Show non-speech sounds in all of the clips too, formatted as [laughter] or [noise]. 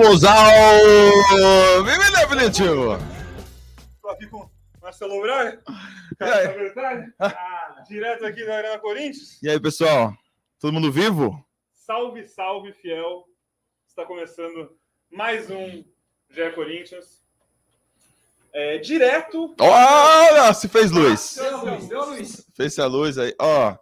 Estamos ao Vive Definitivo. Tô aqui com Marcelo Braga, verdade, ah, direto aqui da Arena Corinthians. E aí, pessoal? Todo mundo vivo? Salve, salve, fiel. Está começando mais um GE Corinthians. É, direto. Olha, se fez luz. Deu luz, deu luz. Fez-se a luz aí. Ó,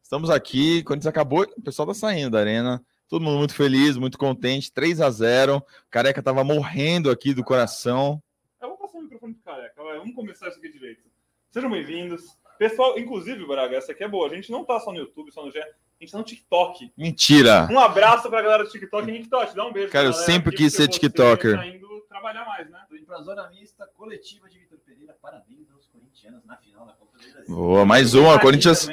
estamos aqui. Quando acabou, o pessoal tá saindo da arena. Todo mundo muito feliz, muito contente. 3 a 0 Careca tava morrendo aqui do coração. Eu vou passar o microfone pro careca. vai, Vamos começar isso aqui direito. Sejam bem-vindos. Pessoal, inclusive, Braga, essa aqui é boa. A gente não tá só no YouTube, só no GE. A gente tá no TikTok. Mentira. Um abraço pra galera do TikTok. TikTok, dá um beijo. Cara, eu sempre aqui, quis ser você TikToker. Tá indo trabalhar mais, né? Tô indo pra zona mista coletiva de Vitor Pereira. Parabéns aos corintianos na final da Copa do Brasil. Boa, mais uma. Corinthians.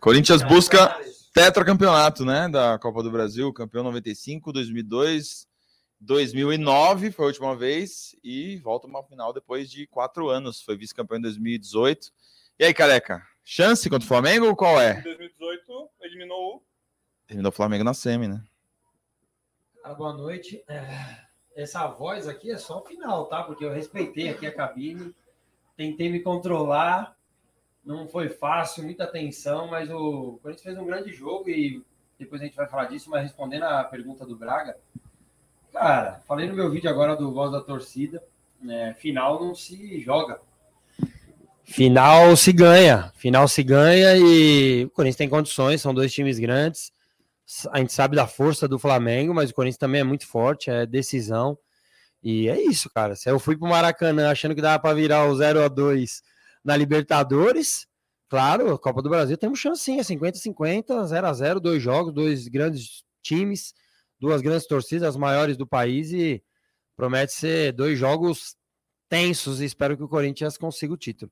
Corinthians busca tetracampeonato, né? Da Copa do Brasil, campeão 95, 2002, 2009 foi a última vez e volta uma final depois de quatro anos. Foi vice-campeão em 2018. E aí, careca? Chance contra o Flamengo ou qual Em é? 2018, eliminou o Terminou o Flamengo na semi, né? Cara, boa noite. É, Essa voz aqui é só o final, tá? Porque eu respeitei aqui a cabine, tentei me controlar, não foi fácil, muita tensão, mas o Corinthians fez um grande jogo e depois a gente vai falar disso, mas respondendo a pergunta do Braga, cara, falei no meu vídeo agora do Voz da Torcida, né, final não se joga. Final se ganha, final se ganha e o Corinthians tem condições, são dois times grandes. A gente sabe da força do Flamengo, mas o Corinthians também é muito forte, é decisão. E é isso, cara. Se eu fui pro Maracanã achando que dava para virar o 0 a 2 na Libertadores, claro, a Copa do Brasil temos chance sim, é 50-50, 0 a 0 dois jogos, dois grandes times, duas grandes torcidas, as maiores do país e promete ser dois jogos tensos e espero que o Corinthians consiga o título.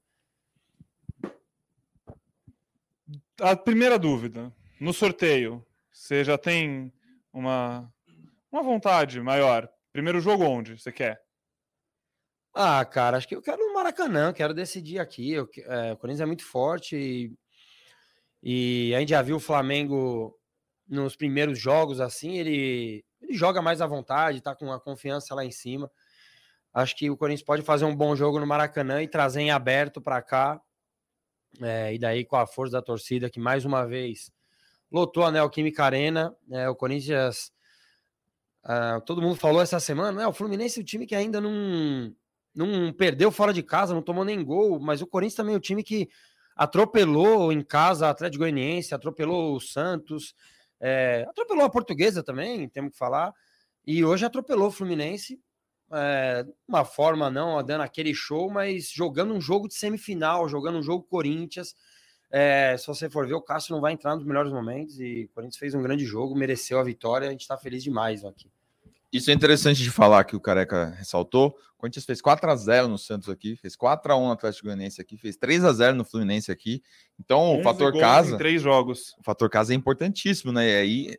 A primeira dúvida, no sorteio, você já tem uma, uma vontade maior? Primeiro jogo onde você quer? Ah, cara, acho que eu quero no Maracanã, quero decidir aqui. Eu é, o Corinthians é muito forte e, e a gente já viu o Flamengo nos primeiros jogos assim, ele, ele joga mais à vontade, tá com a confiança lá em cima. Acho que o Corinthians pode fazer um bom jogo no Maracanã e trazer em aberto para cá. É, e daí com a força da torcida que mais uma vez lotou a Neoquímica Arena, é, o Corinthians ah, todo mundo falou essa semana, né? O Fluminense é o time que ainda não, não perdeu fora de casa, não tomou nem gol, mas o Corinthians também é o time que atropelou em casa a Atlético Goianiense, atropelou o Santos, é, atropelou a Portuguesa também, temos que falar, e hoje atropelou o Fluminense, é, uma forma não, dando aquele show, mas jogando um jogo de semifinal, jogando um jogo Corinthians. É, se você for ver, o Cássio não vai entrar nos melhores momentos e o Corinthians fez um grande jogo, mereceu a vitória, a gente está feliz demais aqui. Isso é interessante de falar que o Careca ressaltou. O Corinthians fez 4 a 0 no Santos aqui, fez 4 a 1 no Atlético Goianiense aqui, fez 3 a 0 no Fluminense aqui. Então, o 11 fator casa, três jogos. o fator casa é importantíssimo, né? E aí,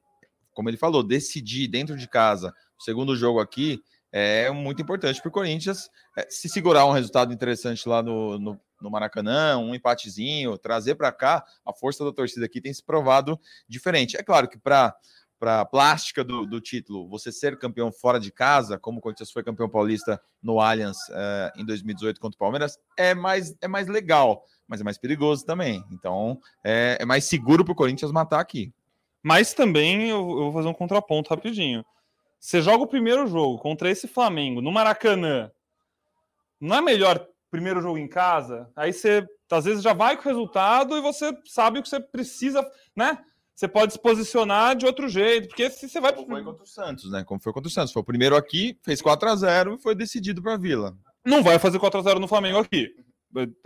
como ele falou, decidir dentro de casa, o segundo jogo aqui é muito importante para o Corinthians é, se segurar um resultado interessante lá no, no, no Maracanã, um empatezinho, trazer para cá, a força da torcida aqui tem se provado diferente. É claro que para para plástica do, do título, você ser campeão fora de casa, como o Corinthians foi campeão paulista no Allianz eh, em 2018 contra o Palmeiras, é mais, é mais legal, mas é mais perigoso também. Então, é, é mais seguro para o Corinthians matar aqui. Mas também eu, eu vou fazer um contraponto rapidinho. Você joga o primeiro jogo contra esse Flamengo no Maracanã. Não é melhor primeiro jogo em casa? Aí você às vezes já vai com o resultado e você sabe o que você precisa, né? Você pode se posicionar de outro jeito, porque se você vai Como foi contra o Santos, né? Como foi contra o Santos. Foi o primeiro aqui, fez 4 a 0 e foi decidido para a Vila. não vai fazer 4 a 0 no Flamengo aqui.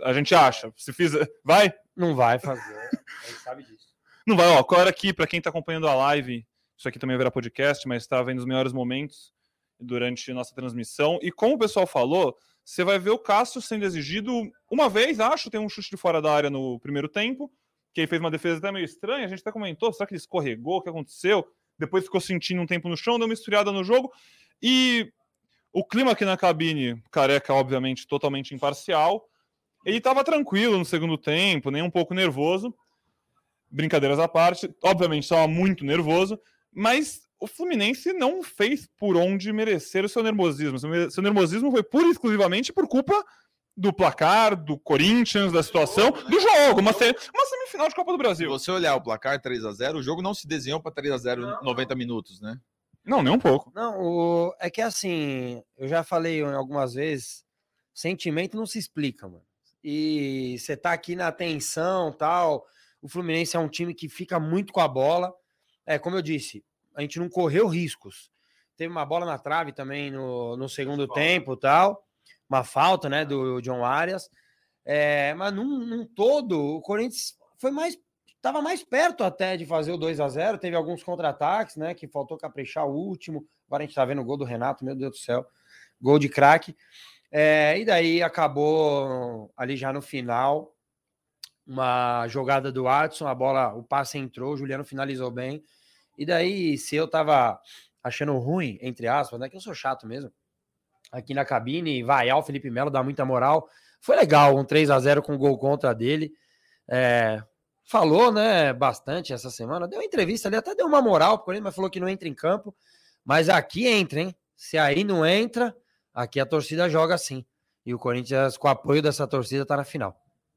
A gente acha. Se fizer. Vai? Não vai fazer. [laughs] A gente sabe disso. Não vai, ó. Agora aqui, para quem está acompanhando a live, isso aqui também verá podcast, mas está vendo os melhores momentos durante nossa transmissão. E como o pessoal falou, você vai ver o Cássio sendo exigido uma vez, acho, tem um chute de fora da área no primeiro tempo, que ele fez uma defesa até meio estranha, a gente até comentou, será que ele escorregou, o que aconteceu? Depois ficou sentindo um tempo no chão, deu uma esfriada no jogo, e o clima aqui na cabine, careca, obviamente, totalmente imparcial, ele estava tranquilo no segundo tempo, nem um pouco nervoso, brincadeiras à parte, obviamente estava muito nervoso, mas o Fluminense não fez por onde merecer o seu nervosismo. Seu nervosismo foi pura e exclusivamente por culpa do placar, do Corinthians, da situação, do jogo, uma, uma semifinal de Copa do Brasil. Se você olhar o placar 3 a 0 o jogo não se desenhou para 3 a 0 em 90 minutos, né? Não, nem um pouco. Não, o... é que assim, eu já falei algumas vezes, sentimento não se explica, mano. E você tá aqui na tensão tal. O Fluminense é um time que fica muito com a bola. É, como eu disse, a gente não correu riscos. Teve uma bola na trave também no, no segundo tempo tal. Uma falta, né, do John Arias. É, mas num, num todo, o Corinthians foi mais estava mais perto até de fazer o 2 a 0 Teve alguns contra-ataques, né? Que faltou caprichar o último. Agora a gente tá vendo o gol do Renato, meu Deus do céu. Gol de craque. É, e daí acabou ali já no final. Uma jogada do Watson, a bola, o passe entrou, o Juliano finalizou bem. E daí, se eu tava achando ruim, entre aspas, né? Que eu sou chato mesmo. Aqui na cabine, vaiar o Felipe Melo, dá muita moral. Foi legal, um 3 a 0 com gol contra dele. É, falou, né, bastante essa semana. Deu entrevista ali, até deu uma moral pro Corinthians, mas falou que não entra em campo. Mas aqui entra, hein? Se aí não entra, aqui a torcida joga sim. E o Corinthians, com o apoio dessa torcida, tá na final.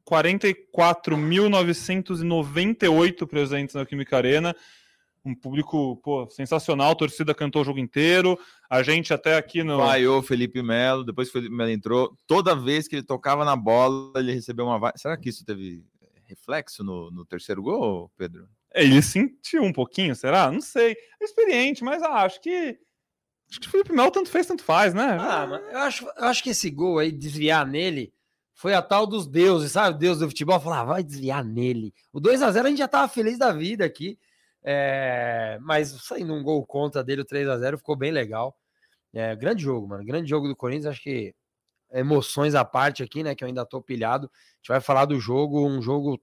44.998 presentes na Química Arena. Um público pô, sensacional, a torcida cantou o jogo inteiro. A gente até aqui no. Vaiou Felipe Melo, depois o Felipe Melo entrou. Toda vez que ele tocava na bola, ele recebeu uma. Será que isso teve reflexo no, no terceiro gol, Pedro? Ele sentiu um pouquinho, será? Não sei. É experiente, mas ah, acho que. Acho que o Felipe Melo tanto fez, tanto faz, né? Ah, mas eu acho, eu acho que esse gol aí, desviar nele, foi a tal dos deuses, sabe? O deus do futebol falar, ah, vai desviar nele. O 2 a 0 a gente já tava feliz da vida aqui. É, mas saindo um gol contra dele, o 3 a 0 ficou bem legal. É, grande jogo, mano. Grande jogo do Corinthians. Acho que emoções à parte aqui, né? Que eu ainda tô pilhado. A gente vai falar do jogo, um jogo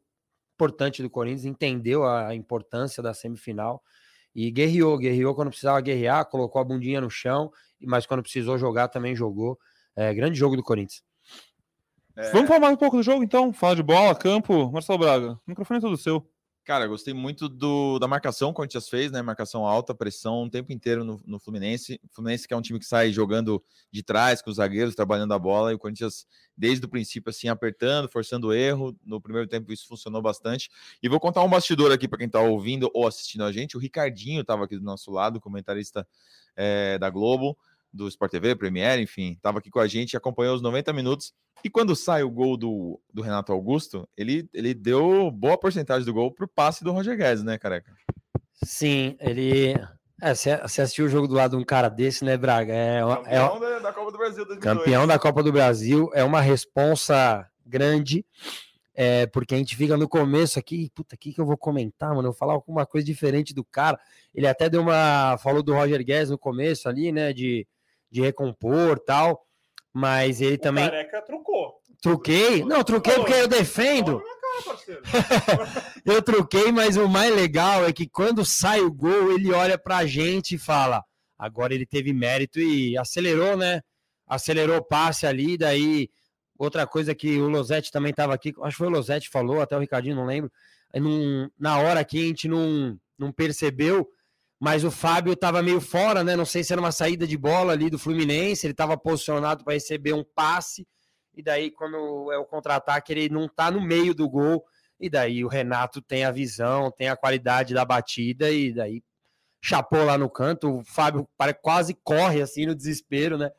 importante do Corinthians, entendeu a importância da semifinal e guerreou, guerreou quando precisava guerrear, colocou a bundinha no chão, mas quando precisou jogar também jogou. É, grande jogo do Corinthians. É... Vamos falar mais um pouco do jogo então? Falar de bola, campo. Marcelo Braga, o microfone é todo seu. Cara, gostei muito do, da marcação que o Corinthians fez, né? Marcação alta, pressão o tempo inteiro no, no Fluminense. O Fluminense que é um time que sai jogando de trás com os zagueiros, trabalhando a bola, e o Corinthians, desde o princípio, assim, apertando, forçando o erro. No primeiro tempo, isso funcionou bastante. E vou contar um bastidor aqui para quem está ouvindo ou assistindo a gente. O Ricardinho estava aqui do nosso lado, comentarista é, da Globo do Sport TV, Premiere, enfim, estava aqui com a gente, acompanhou os 90 minutos. E quando sai o gol do, do Renato Augusto, ele, ele deu boa porcentagem do gol pro passe do Roger Guedes, né, careca? Sim, ele. É, você assistiu o jogo do lado de um cara desse, né, Braga? É, campeão é, da, Copa do Brasil 2002. Campeão da Copa do Brasil, é uma responsa grande, é, porque a gente fica no começo aqui, puta, o que, que eu vou comentar, mano? Eu vou falar alguma coisa diferente do cara. Ele até deu uma. Falou do Roger Guedes no começo ali, né? De de recompor tal. Mas ele o também. Careca trucou. Truquei? Não, truquei porque eu defendo. [laughs] eu truquei, mas o mais legal é que quando sai o gol, ele olha pra gente e fala: agora ele teve mérito e acelerou, né? Acelerou o passe ali, daí. Outra coisa que o Losetti também estava aqui, acho que foi o Losetti falou, até o Ricardinho, não lembro. Num, na hora que a gente não, não percebeu, mas o Fábio estava meio fora, né? Não sei se era uma saída de bola ali do Fluminense, ele estava posicionado para receber um passe, e daí, quando é o contra-ataque, ele não está no meio do gol, e daí o Renato tem a visão, tem a qualidade da batida, e daí chapou lá no canto, o Fábio quase corre assim no desespero, né?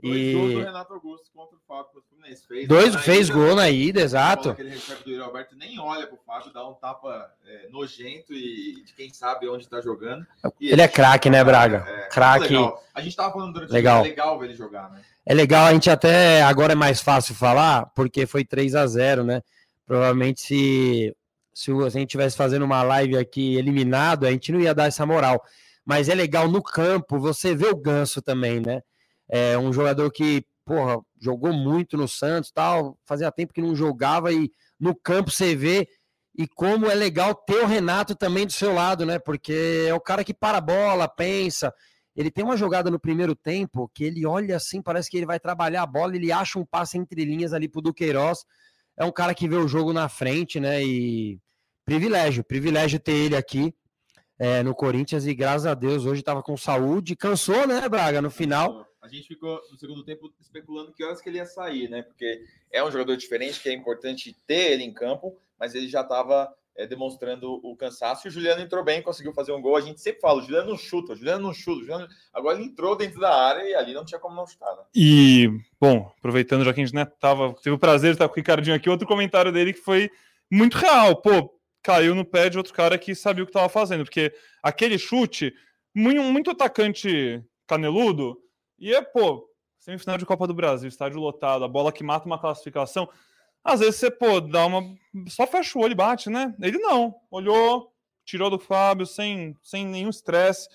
Do E Renato Augusto contra o Fábio Fez dois fez ida, gol na ida, a bola exato. que ele recebe do Yuri Alberto nem olha pro Fábio, dá um tapa é, nojento e de quem sabe onde tá jogando. E Ele é craque, né, Braga? É, Craque. legal. A gente tava falando durante Legal. o jogo, é legal ver ele jogar, né? É legal, a gente até agora é mais fácil falar, porque foi 3 a 0 né? Provavelmente se, se a gente tivesse fazendo uma live aqui eliminado, a gente não ia dar essa moral. Mas é legal no campo você vê o Ganso também, né? É um jogador que, porra, jogou muito no Santos tal, fazia tempo que não jogava e no campo você vê e como é legal ter o Renato também do seu lado, né? Porque é o cara que para a bola, pensa, ele tem uma jogada no primeiro tempo que ele olha assim, parece que ele vai trabalhar a bola, ele acha um passe entre linhas ali pro Duqueiroz. É um cara que vê o jogo na frente, né? E privilégio, privilégio ter ele aqui é, no Corinthians e graças a Deus hoje estava com saúde, cansou, né, Braga, no final. A gente ficou no segundo tempo especulando que horas que ele ia sair, né? Porque é um jogador diferente, que é importante ter ele em campo, mas ele já estava demonstrando o cansaço. E o Juliano entrou bem, conseguiu fazer um gol. A gente sempre fala: o Juliano não chuta, o Juliano não chuta. Juliano... Agora ele entrou dentro da área e ali não tinha como não chutar, né? E, bom, aproveitando já que a gente né, tava, teve o prazer de estar com o Ricardinho aqui, outro comentário dele que foi muito real. Pô, caiu no pé de outro cara que sabia o que estava fazendo, porque aquele chute, muito atacante caneludo, e é, pô, semifinal de Copa do Brasil, estádio lotado, a bola que mata uma classificação. Às vezes você, pô, dá uma. Só fecha o olho e bate, né? Ele não. Olhou, tirou do Fábio sem, sem nenhum estresse.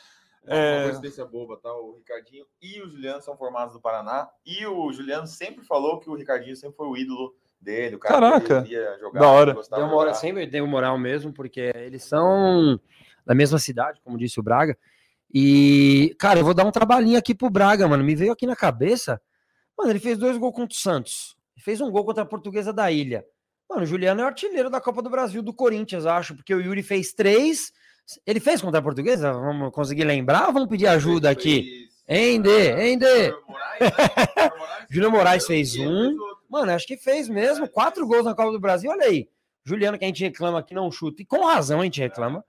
Uma É. coincidência boba, tá? O Ricardinho e o Juliano são formados do Paraná. E o Juliano sempre falou que o Ricardinho sempre foi o ídolo dele. O cara Caraca, que ele ia jogar, da hora. Deu de moral, jogar. sempre deu moral mesmo, porque eles são da mesma cidade, como disse o Braga. E, cara, eu vou dar um trabalhinho aqui pro Braga, mano. Me veio aqui na cabeça. Mano, ele fez dois gols contra o Santos. Fez um gol contra a Portuguesa da Ilha. Mano, o Juliano é o artilheiro da Copa do Brasil do Corinthians, acho, porque o Yuri fez três. Ele fez contra a Portuguesa? Vamos conseguir lembrar ou vamos pedir ajuda aqui? Hein, Dê? Júnior Moraes, [laughs] fez um. Mano, acho que fez mesmo. Quatro gols na Copa do Brasil, olha aí. Juliano, que a gente reclama que não chuta, e com razão a gente reclama.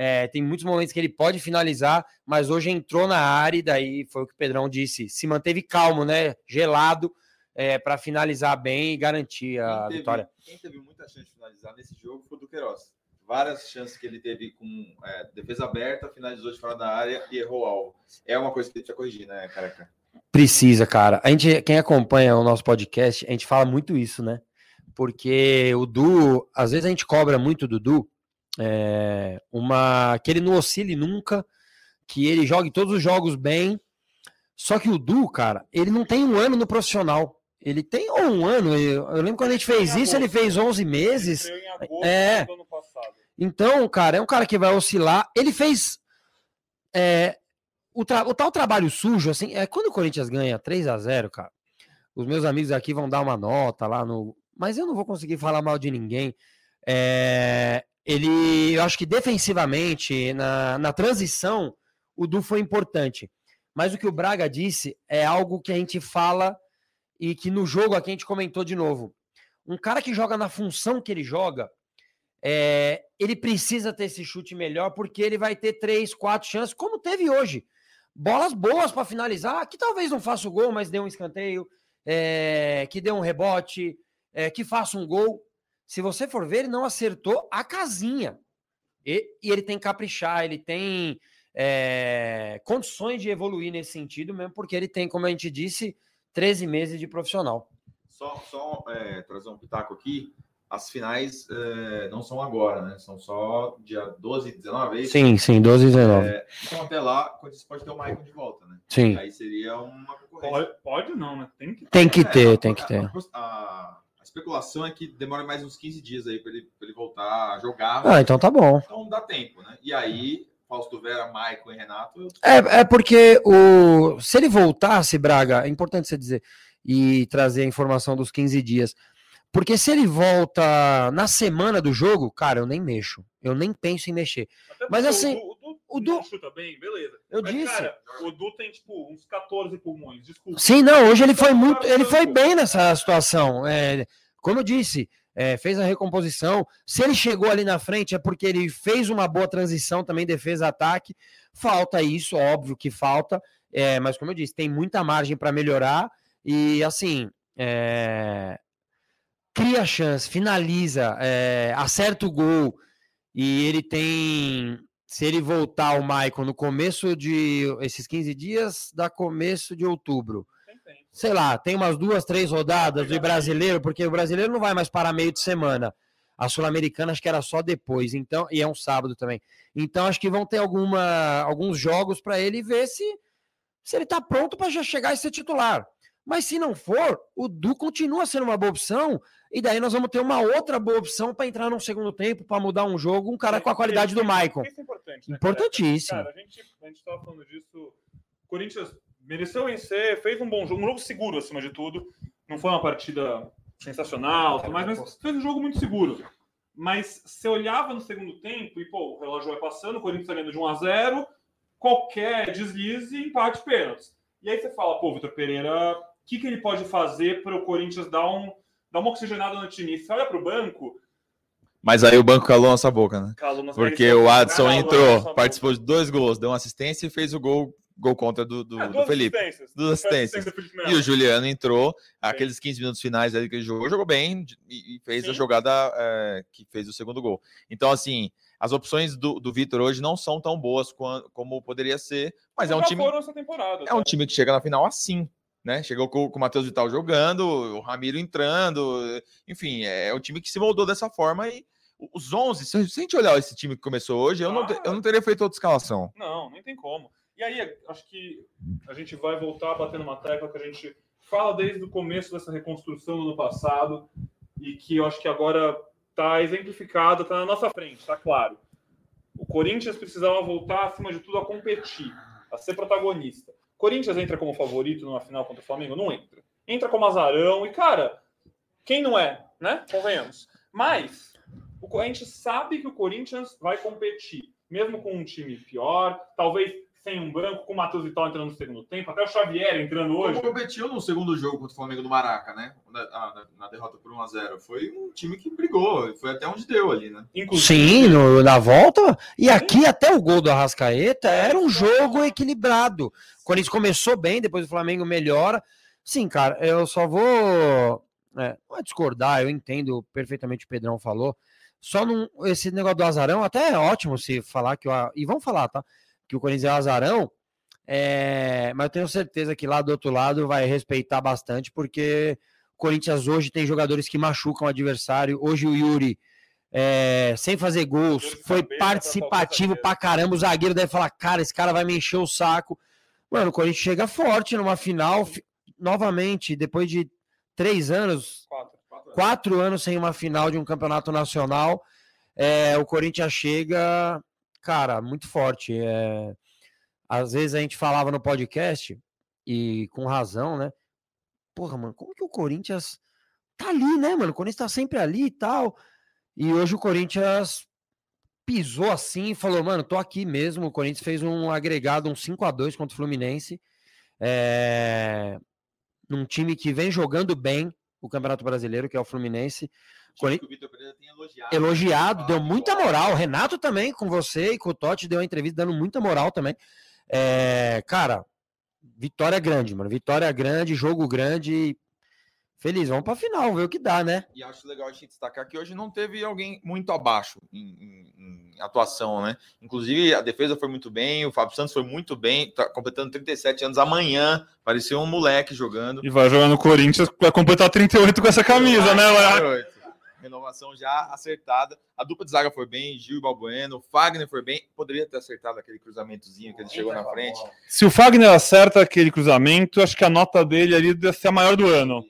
É, tem muitos momentos que ele pode finalizar, mas hoje entrou na área e daí foi o que o Pedrão disse. Se manteve calmo, né? Gelado, é, para finalizar bem e garantir a Quem teve- vitória. Quem teve muita chance de finalizar nesse jogo foi o Duqueiroz. Várias chances que ele teve com é, defesa aberta, finalizou de fora da área e errou alvo. É uma coisa que ele precisa corrigir, né, careca? Precisa, cara. A gente, quem acompanha o nosso podcast, a gente fala muito isso, né? Porque o Du, às vezes a gente cobra muito do Du, é, uma que ele não oscile nunca, que ele jogue todos os jogos bem. Só que o Du, cara, ele não tem um ano no profissional. Ele tem um ano. Eu, eu lembro quando a gente fez isso, ele fez 11 meses. Em agosto É. do ano passado. Então, cara, é um cara que vai oscilar. Ele fez é, o, o tal trabalho sujo, assim, é quando o Corinthians ganha 3 a 0 cara. Os meus amigos aqui vão dar uma nota lá no. Mas eu não vou conseguir falar mal de ninguém. É, ele, eu acho que defensivamente, na, na transição, o Du foi importante. Mas o que o Braga disse é algo que a gente fala e que no jogo aqui a gente comentou de novo. Um cara que joga na função que ele joga, é, ele precisa ter esse chute melhor, porque ele vai ter três, quatro chances, como teve hoje. Bolas boas para finalizar, que talvez não faça o gol, mas dê um escanteio, é, que dê um rebote, é, que faça um gol. Se você for ver, ele não acertou a casinha. E, e ele tem que caprichar, ele tem é, condições de evoluir nesse sentido, mesmo porque ele tem, como a gente disse, 13 meses de profissional. Só, só é, trazer um pitaco aqui. As finais é, não são agora, né? São só dia 12 e 19, é isso? Sim, sim, 12 e 19. É, então até lá, quando você pode ter o Michael de volta, né? sim. Aí seria uma concorrência. Pode, pode não, né? Tem que Tem que É, ter, a- tem que a- ter. A, a especulação é que demora mais uns 15 dias aí para ele, pra ele voltar a jogar. Ah, então tá bom. Então dá tempo, né? E aí, Fausto Vera, Michael e Renato. eu- É, é porque o se ele voltasse, Braga, é importante você dizer e trazer a informação dos 15 dias. Porque se ele volta na semana do jogo, cara, eu nem mexo. Eu nem penso em mexer. Até Mas assim, o o Du- chuta bem, beleza. Eu Mas, disse. cara, o Du tem, tipo, uns 14 pulmões, desculpa. Sim, não, hoje ele foi muito. Ele foi bem nessa situação. É, como eu disse, é, fez a recomposição. Se ele chegou ali na frente, é porque ele fez uma boa transição também, defesa-ataque. Falta isso, óbvio que falta. É, mas como eu disse, tem muita margem para melhorar e assim é, cria chance, finaliza, é, acerta o gol e ele tem. Se ele voltar o Maicon no começo de esses 15 dias, dá começo de outubro. Sei lá, tem umas duas, três rodadas do brasileiro, porque o brasileiro não vai mais para meio de semana. A Sul-Americana acho que era só depois, então, e é um sábado também. Então acho que vão ter alguma, alguns jogos para ele ver se, se ele está pronto para já chegar e ser titular. Mas se não for, o Du continua sendo uma boa opção, e daí nós vamos ter uma outra boa opção para entrar no segundo tempo, para mudar um jogo, um cara com a qualidade do Maicon. Isso é importante, né, Importantíssimo. Cara, a gente, a gente tava falando disso. O Corinthians mereceu vencer, fez um bom jogo, um jogo seguro acima de tudo. Não foi uma partida sensacional, mas fez um jogo muito seguro. Mas você olhava no segundo tempo e, pô, o relógio vai passando, o Corinthians tá ganhando de 1 a 0 qualquer deslize, empate, pênaltis. E aí você fala, pô, Vitor Pereira que, que ele pode fazer para o Corinthians dar, um, dar uma oxigenada no time? Você olha para o banco. Mas aí o banco calou nossa boca, né? Calou nossa Porque o Adson entrou, participou de dois gols, deu uma assistência e fez o gol gol contra do, do, é, do Felipe. Assistências. Duas assistências. E o Juliano entrou, aqueles 15 minutos finais ali que ele jogou, jogou bem e, fez Sim. a jogada é, que fez o segundo gol. Então, assim, as opções do, do Vitor hoje não são tão boas como, como poderia ser, mas é um time. é um time que chega na final assim né? Chegou com, com o Matheus Vital jogando, o Ramiro entrando, enfim, é, é um time que se moldou dessa forma e os 11, se a gente olhar esse time que começou hoje, eu, ah, não, eu não teria feito outra escalação. Não, nem tem como. E aí, acho que a gente vai voltar batendo uma tecla que a gente fala desde o começo dessa reconstrução do ano passado e que eu acho que agora está exemplificado, está na nossa frente, está claro. O Corinthians precisava voltar, acima de tudo, a competir, a ser protagonista. Corinthians entra como favorito numa final contra o Flamengo? Não entra. Entra como azarão e, cara, quem não é, né? Convenhamos. Mas o, a gente sabe que o Corinthians vai competir, mesmo com um time pior, talvez sem um banco, com o Matheus Vital entrando no segundo tempo, até o Xavier entrando hoje. Como competiu no segundo jogo contra o Flamengo do Maraca, né? Na, na, na derrota por 1x0. Foi um time que brigou, foi até onde deu ali, né? Inclusive, Sim, no, na volta. E aqui até o gol do Arrascaeta era um jogo equilibrado. O Corinthians começou bem, depois o Flamengo melhora. Sim, cara, eu só vou. É, não é discordar, eu entendo perfeitamente o que o Pedrão falou. Só num, esse negócio do azarão, até é ótimo se falar que. Eu, e vamos falar, tá? Que o Corinthians é um azarão, é, mas eu tenho certeza que lá do outro lado vai respeitar bastante, porque o Corinthians hoje tem jogadores que machucam o adversário. Hoje o Yuri, é, sem fazer gols, foi participativo pra caramba. O zagueiro deve falar: cara, esse cara vai me encher o saco. Mano, o Corinthians chega forte numa final, novamente, depois de três anos, quatro, quatro, quatro anos sem uma final de um campeonato nacional. É, o Corinthians chega cara, muito forte. É... Às vezes a gente falava no podcast, e com razão, né? Porra, mano, como que o Corinthians tá ali, né, mano? O Corinthians tá sempre ali e tal. E hoje o Corinthians pisou assim e falou, mano, tô aqui mesmo. O Corinthians fez um agregado, um 5 a 2 contra o Fluminense. É... Num time que vem jogando bem o Campeonato Brasileiro, que é o Fluminense. Corinthians... o Vitor Pereira tem elogiado. Elogiado, deu muita moral. O Renato também, com você e com o Totti, deu uma entrevista dando muita moral também. É, cara, vitória grande, mano. Vitória grande, jogo grande. Feliz, vamos pra final, ver o que dá, né? E acho legal a gente destacar que hoje não teve alguém muito abaixo em, em, em, atuação, né? Inclusive, a defesa foi muito bem, o Fábio Santos foi muito bem, tá completando 37 anos amanhã, parecia um moleque jogando. E vai jogar no Corinthians, vai completar 38 com essa camisa, né, Léo? Renovação já acertada. A dupla de zaga foi bem, Gil e Balbueno, Fagner foi bem, poderia ter acertado aquele cruzamentozinho que ele chegou na frente. Se o Fagner acerta aquele cruzamento, acho que a nota dele ali deve ser a maior do ano.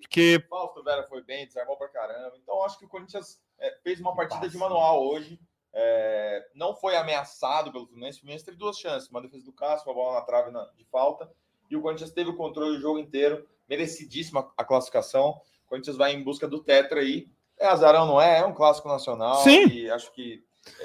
Porque... Fausto Vera foi bem, desarmou pra caramba. Então acho que o Corinthians é, fez uma partida de manual hoje. É, não foi ameaçado pelo Fluminense. O Fluminense teve duas chances: uma defesa do Cássio, uma bola na trave na, de falta. E o Corinthians teve o controle do jogo inteiro, merecidíssima a classificação. O Corinthians vai em busca do Tetra aí. É azarão, não é? É um clássico nacional. Sim. E acho que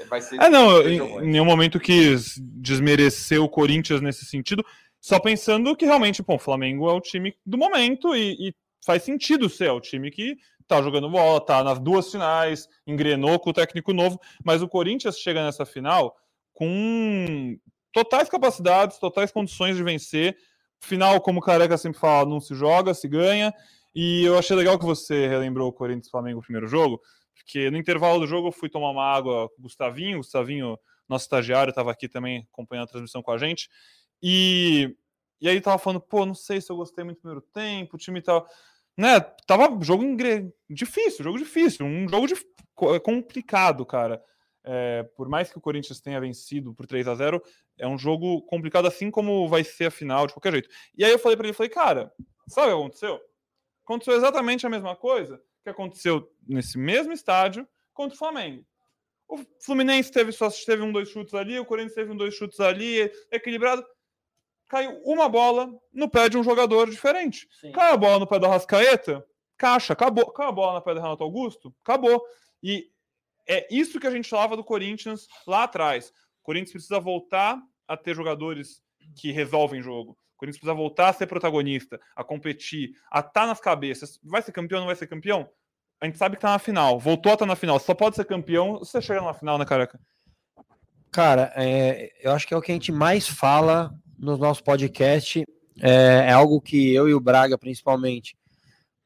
vai ser. É, não, em, em nenhum momento quis desmerecer o Corinthians nesse sentido. Só pensando que realmente, bom, o Flamengo é o time do momento e, e faz sentido ser é o time que tá jogando bola, tá nas duas finais, engrenou com o técnico novo, mas o Corinthians chega nessa final com totais capacidades, totais condições de vencer. Final, como o Careca sempre fala, não se joga, se ganha. E eu achei legal que você relembrou o Corinthians Flamengo no primeiro jogo, porque no intervalo do jogo eu fui tomar uma água com o Gustavinho, o Gustavinho, nosso estagiário, estava aqui também acompanhando a transmissão com a gente. E, e aí tava falando, pô, não sei se eu gostei muito do primeiro tempo, o time tava. Né, tava jogo difícil, jogo difícil, um jogo de... complicado, cara. É, por mais que o Corinthians tenha vencido por 3 a 0 é um jogo complicado, assim como vai ser a final, de qualquer jeito. E aí eu falei para ele, falei, cara, sabe o que aconteceu? Aconteceu exatamente a mesma coisa que aconteceu nesse mesmo estádio contra o Flamengo. O Fluminense teve só teve um, dois chutes ali, o Corinthians teve um, dois chutes ali, equilibrado. Caiu uma bola no pé de um jogador diferente. Sim. Caiu a bola no pé do Rascaeta, caixa, acabou. Caiu a bola no pé do Renato Augusto, acabou. E é isso que a gente falava do Corinthians lá atrás. O Corinthians precisa voltar a ter jogadores que resolvem jogo. O Corinthians precisa voltar a ser protagonista, a competir, a estar tá nas cabeças. Vai ser campeão, não vai ser campeão? A gente sabe que tá na final. Voltou a estar tá na final. Só pode ser campeão se você chegar na final, né, careca? Cara, é, eu acho que é o que a gente mais fala no nosso podcast. É, é algo que eu e o Braga, principalmente,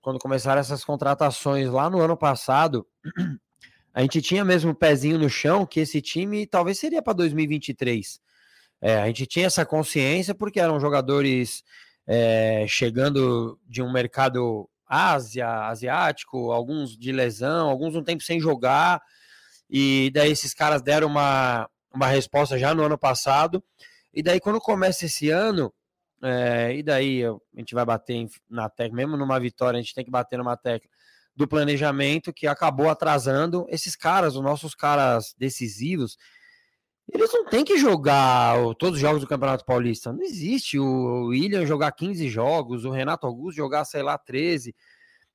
quando começaram essas contratações lá no ano passado, [clears throat] a gente tinha mesmo o pezinho no chão que esse time talvez seria para 2023. É, a gente tinha essa consciência porque eram jogadores é, chegando de um mercado Ásia, asiático, alguns de lesão, alguns um tempo sem jogar, e daí esses caras deram uma, uma resposta já no ano passado, e daí quando começa esse ano, é, e daí a gente vai bater na tecla, mesmo numa vitória, a gente tem que bater numa tecla do planejamento que acabou atrasando esses caras, os nossos caras decisivos. Eles não têm que jogar todos os jogos do Campeonato Paulista. Não existe o William jogar 15 jogos, o Renato Augusto jogar, sei lá, 13.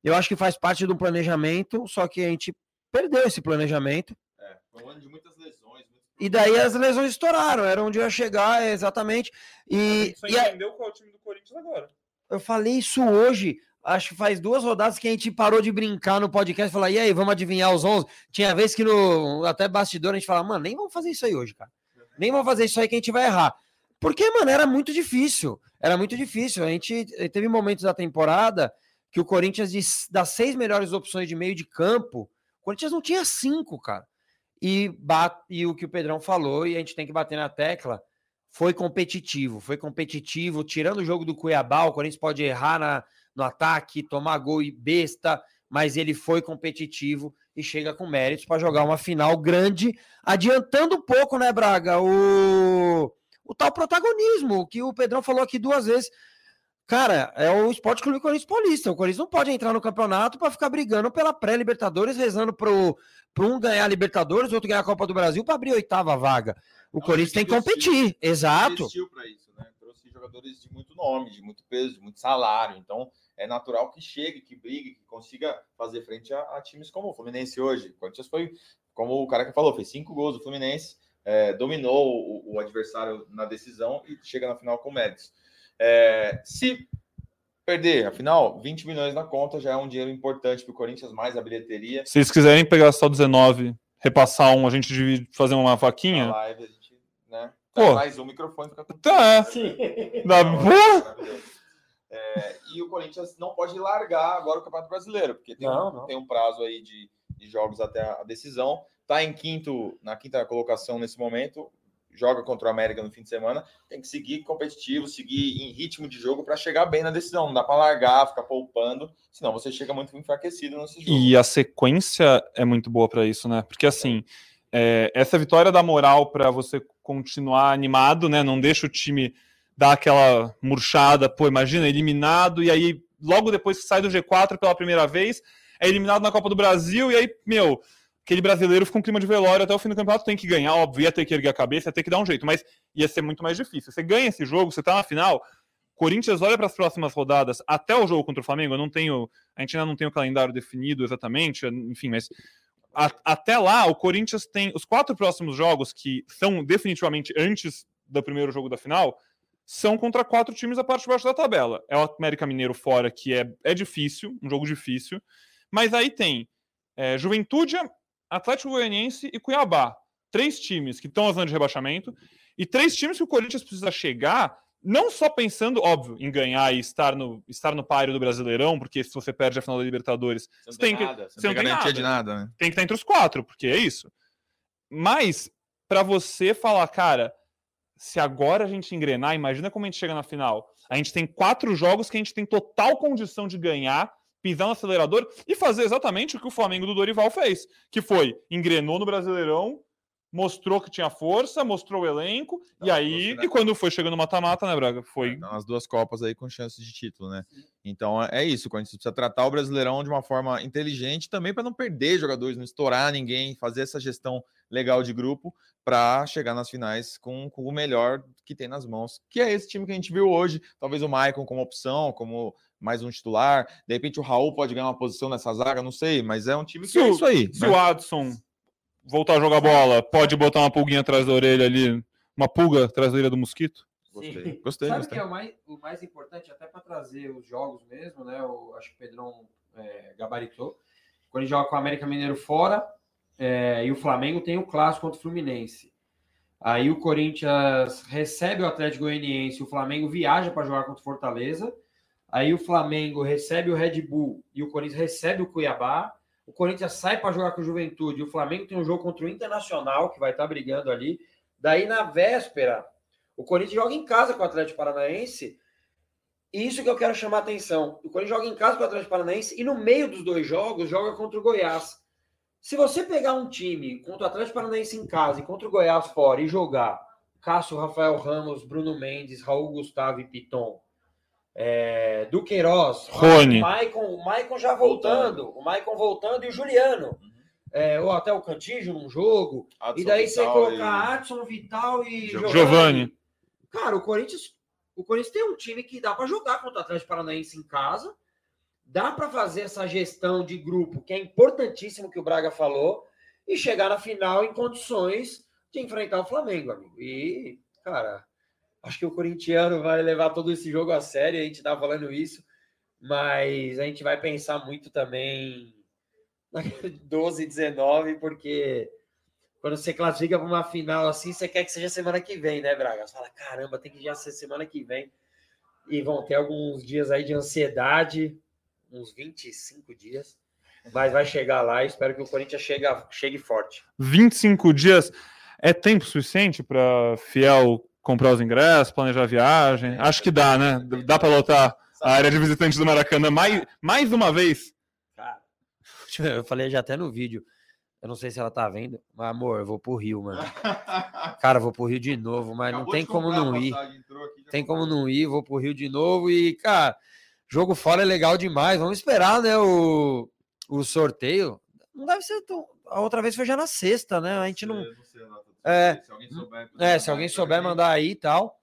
Eu acho que faz parte do planejamento, só que a gente perdeu esse planejamento. É, foi um ano de muitas lesões. E daí as lesões estouraram, era onde ia chegar, exatamente. E, só e entendeu a... qual é o time do Corinthians agora. Eu falei isso hoje acho que faz duas rodadas que a gente parou de brincar no podcast, falar, e aí, vamos adivinhar os 11? Tinha vez que no até bastidor a gente falava, mano, nem vamos fazer isso aí hoje, cara. Nem vamos fazer isso aí que a gente vai errar. Porque, mano, era muito difícil. Era muito difícil. A gente eh, teve momentos da temporada que o Corinthians, das seis melhores opções de meio de campo, o Corinthians não tinha cinco, cara. E, e o que o Pedrão falou, e a gente tem que bater na tecla, foi competitivo. Foi competitivo, tirando o jogo do Cuiabá, o Corinthians pode errar na, no ataque, tomar gol e besta, mas ele foi competitivo e chega com méritos para jogar uma final grande, adiantando um pouco, né, Braga, o, o tal protagonismo que o Pedrão falou aqui duas vezes. Cara, é o Esporte Clube Corinthians Paulista. O Corinthians não pode entrar no campeonato para ficar brigando pela pré-Libertadores, rezando para um ganhar a Libertadores, outro ganhar a Copa do Brasil para abrir a oitava vaga. O não, Corinthians tem que competir, exato. Isso, né? Trouxe jogadores de muito nome, de muito peso, de muito salário. Então, é natural que chegue, que brigue, que consiga fazer frente a, a times como o Fluminense hoje. O Corinthians foi, como o cara que falou, fez cinco gols. O Fluminense é, dominou o, o, adversário na decisão e chega na final com méritos. É, se perder, afinal, 20 milhões na conta já é um dinheiro importante para o Corinthians, mais a bilheteria. Se eles quiserem pegar só 19, repassar um, a gente divide, fazer uma vaquinha. Na live, a gente, né? Pô, mais um microfone fica Tá. Sim. Da... É, e o Corinthians não pode largar agora o Campeonato Brasileiro, porque tem, não, um, não. tem um prazo aí de, de, jogos até a decisão. Está em quinto, na quinta colocação nesse momento, joga contra o América no fim de semana. Tem que seguir competitivo, seguir em ritmo de jogo para chegar bem na decisão. Não dá para largar, ficar poupando, senão você chega muito enfraquecido nesse jogo. E a sequência é muito boa para isso, né? Porque assim. É, essa vitória dá moral para você continuar animado, né? Não deixa o time dá aquela murchada, pô, imagina, eliminado, e aí logo depois que sai do G4 pela primeira vez, é eliminado na Copa do Brasil, e aí, meu, aquele brasileiro fica um clima de velório até o fim do campeonato, tem que ganhar, óbvio, ia ter que erguer a cabeça, ia ter que dar um jeito, mas ia ser muito mais difícil. Você ganha esse jogo, você tá na final, Corinthians olha para as próximas rodadas, até o jogo contra o Flamengo, eu não tenho, a gente ainda não tem o calendário definido exatamente, enfim, mas a, até lá, o Corinthians tem os quatro próximos jogos que são definitivamente antes do primeiro jogo da final, são contra quatro times da parte de baixo da tabela. É o América Mineiro fora, que é, é difícil, um jogo difícil. Mas aí tem é, Juventude, Atlético Goianiense e Cuiabá. três times que estão na zona de rebaixamento e três times que o Corinthians precisa chegar, não só pensando, óbvio, em ganhar e estar no, estar no páreo do Brasileirão, porque se você perde a final da Libertadores, Você você tem que, nada, você não tem garantia nada. de nada, né? tem que estar entre os quatro, porque é isso. Mas, para você falar, cara, se agora a gente engrenar, imagina como a gente chega na final. A gente tem quatro jogos que a gente tem total condição de ganhar, pisar no acelerador e fazer exatamente o que o Flamengo do Dorival fez, que foi engrenou no Brasileirão, mostrou que tinha força, mostrou o elenco, e aí, você, né? e quando foi chegando no mata-mata, né, Braga? Foi Então, as duas Copas aí com chance de título, né? Então é isso, quando a gente precisa tratar o Brasileirão de uma forma inteligente também para não perder jogadores, não estourar ninguém, fazer essa gestão legal de grupo para chegar nas finais com, com o melhor que tem nas mãos, que é esse time que a gente viu hoje. Talvez o Maicon como opção, como mais um titular. De repente o Raul pode ganhar uma posição nessa zaga, não sei, mas é um time que Se é isso aí. Se né? o Adson voltar a jogar bola, pode botar uma pulguinha atrás da orelha ali, uma pulga atrás da orelha do mosquito? Gostei, [laughs] gostei, Sabe o gostei. que é o mais, o mais importante, até para trazer os jogos mesmo, né? Eu acho que o Pedrão é, gabaritou. Quando ele joga com o América Mineiro fora é, e o Flamengo tem o clássico contra o Fluminense. Aí o Corinthians recebe o Atlético Goianiense, o Flamengo viaja para jogar contra o Fortaleza. Aí o Flamengo recebe o Red Bull e o Corinthians recebe o Cuiabá. O Corinthians sai para jogar com o Juventude. O Flamengo tem um jogo contra o Internacional, que vai estar brigando ali. Daí, na véspera, o Corinthians joga em casa com o Atlético Paranaense. E isso que eu quero chamar a atenção. O Corinthians joga em casa com o Atlético Paranaense e no meio dos dois jogos joga contra o Goiás. Se você pegar um time contra o Atlético Paranaense em casa e contra o Goiás fora e jogar Cássio, Rafael Ramos, Bruno Mendes, Raul Gustavo e Piton, é, Duqueiroz, Rony. o Maicon, o Maicon já voltando, o Maicon voltando e o Juliano. É, ou até o Cantígio num jogo. E daí você colocar Adson, Vital e. Giovani. Cara, o Corinthians, o Corinthians tem um time que dá para jogar contra o Atlético Paranaense em casa. Dá para fazer essa gestão de grupo, que é importantíssimo que o Braga falou, e chegar na final em condições de enfrentar o Flamengo, amigo. E, cara, acho que o corintiano vai levar todo esse jogo a sério, a gente tá falando isso, mas a gente vai pensar muito também na [laughs] 12 19, porque quando você classifica para uma final assim, você quer que seja semana que vem, né, Braga? Você fala, caramba, tem que já ser semana que vem. E vão ter alguns dias aí de ansiedade, uns 25 dias. Mas vai chegar lá e espero que o Corinthians chegue, chegue forte. 25 dias é tempo suficiente para Fiel comprar os ingressos, planejar a viagem? Acho que dá, né? Dá para lotar a área de visitantes do Maracanã mais, mais uma vez. Cara, eu falei já até no vídeo. Eu não sei se ela tá vendo, mas amor, eu vou pro Rio, mano. [laughs] Cara, eu vou pro Rio de novo, mas não tem como não ir. Tem como não ir, vou pro Rio de novo e, cara, jogo fora é legal demais. Vamos esperar, né, o, o sorteio. Não deve ser tão... A outra vez foi já na sexta, né? A gente não... É, se alguém souber, É, se alguém souber mandar aí e tal.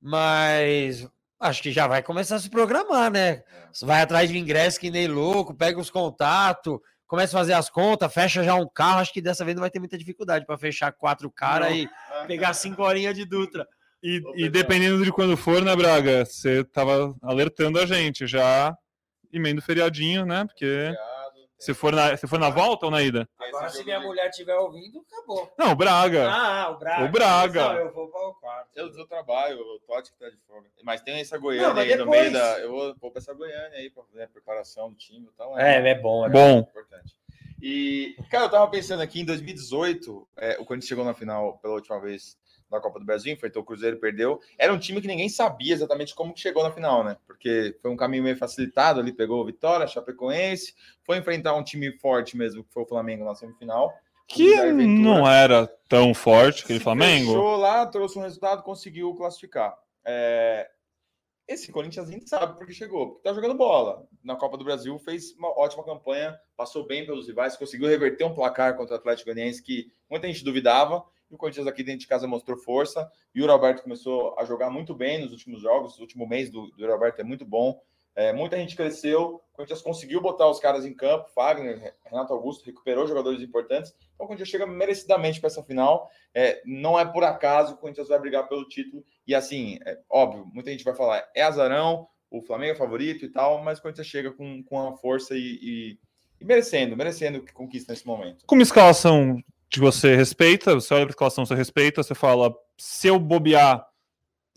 Mas acho que já vai começar a se programar, né? Vai atrás de ingresso que nem louco, pega os contatos, começa a fazer as contas, fecha já um carro. Acho que dessa vez não vai ter muita dificuldade para fechar quatro caras Não. e pegar cinco horinhas de Dutra. E, e dependendo de quando for, né, Braga? Você tava alertando a gente já emenda o feriadinho, né? Porque se for, na, se for na volta ou na ida? Agora, se minha mulher estiver ouvindo, acabou. Não, o Braga. Ah, o Braga. O Braga. Não, eu vou para o quarto. Eu, eu trabalho, o Totti que tá de folga. Mas tem essa Goiânia Não, aí no meio depois- da. Eu vou, vou pra essa Goiânia aí pra fazer a preparação do time e tal. É, é bom. É Bom, importante. E, cara, eu tava pensando aqui em 2018, é, o Corinthians chegou na final pela última vez da Copa do Brasil, enfrentou o Cruzeiro perdeu. Era um time que ninguém sabia exatamente como que chegou na final, né? Porque foi um caminho meio facilitado ali, pegou o Vitória, Chapecoense, foi enfrentar um time forte mesmo, que foi o Flamengo na semifinal. que não era tão forte aquele Flamengo. Fechou lá, trouxe um resultado, conseguiu classificar. É, Esse Corinthians a gente sabe porque chegou, porque tá jogando bola. Na Copa do Brasil fez uma ótima campanha, passou bem pelos rivais, conseguiu reverter um placar contra o Atlético Goianiense que muita gente duvidava. O Corinthians aqui dentro de casa mostrou força. E o Roberto começou a jogar muito bem nos últimos jogos. O último mês do, do Roberto é muito bom. É, muita gente cresceu. O Corinthians conseguiu botar os caras em campo. Fagner, Renato Augusto recuperou jogadores importantes. Então o Corinthians chega merecidamente para essa final. É, não é por acaso que o Corinthians vai brigar pelo título. E assim, é óbvio, muita gente vai falar, é azarão, o Flamengo é favorito e tal, mas o Corinthians chega com, com a força e, e- e merecendo, merecendo que conquista nesse momento. Com uma escalação que você respeita, você olha para a escalação, você respeita, você fala, se eu bobear,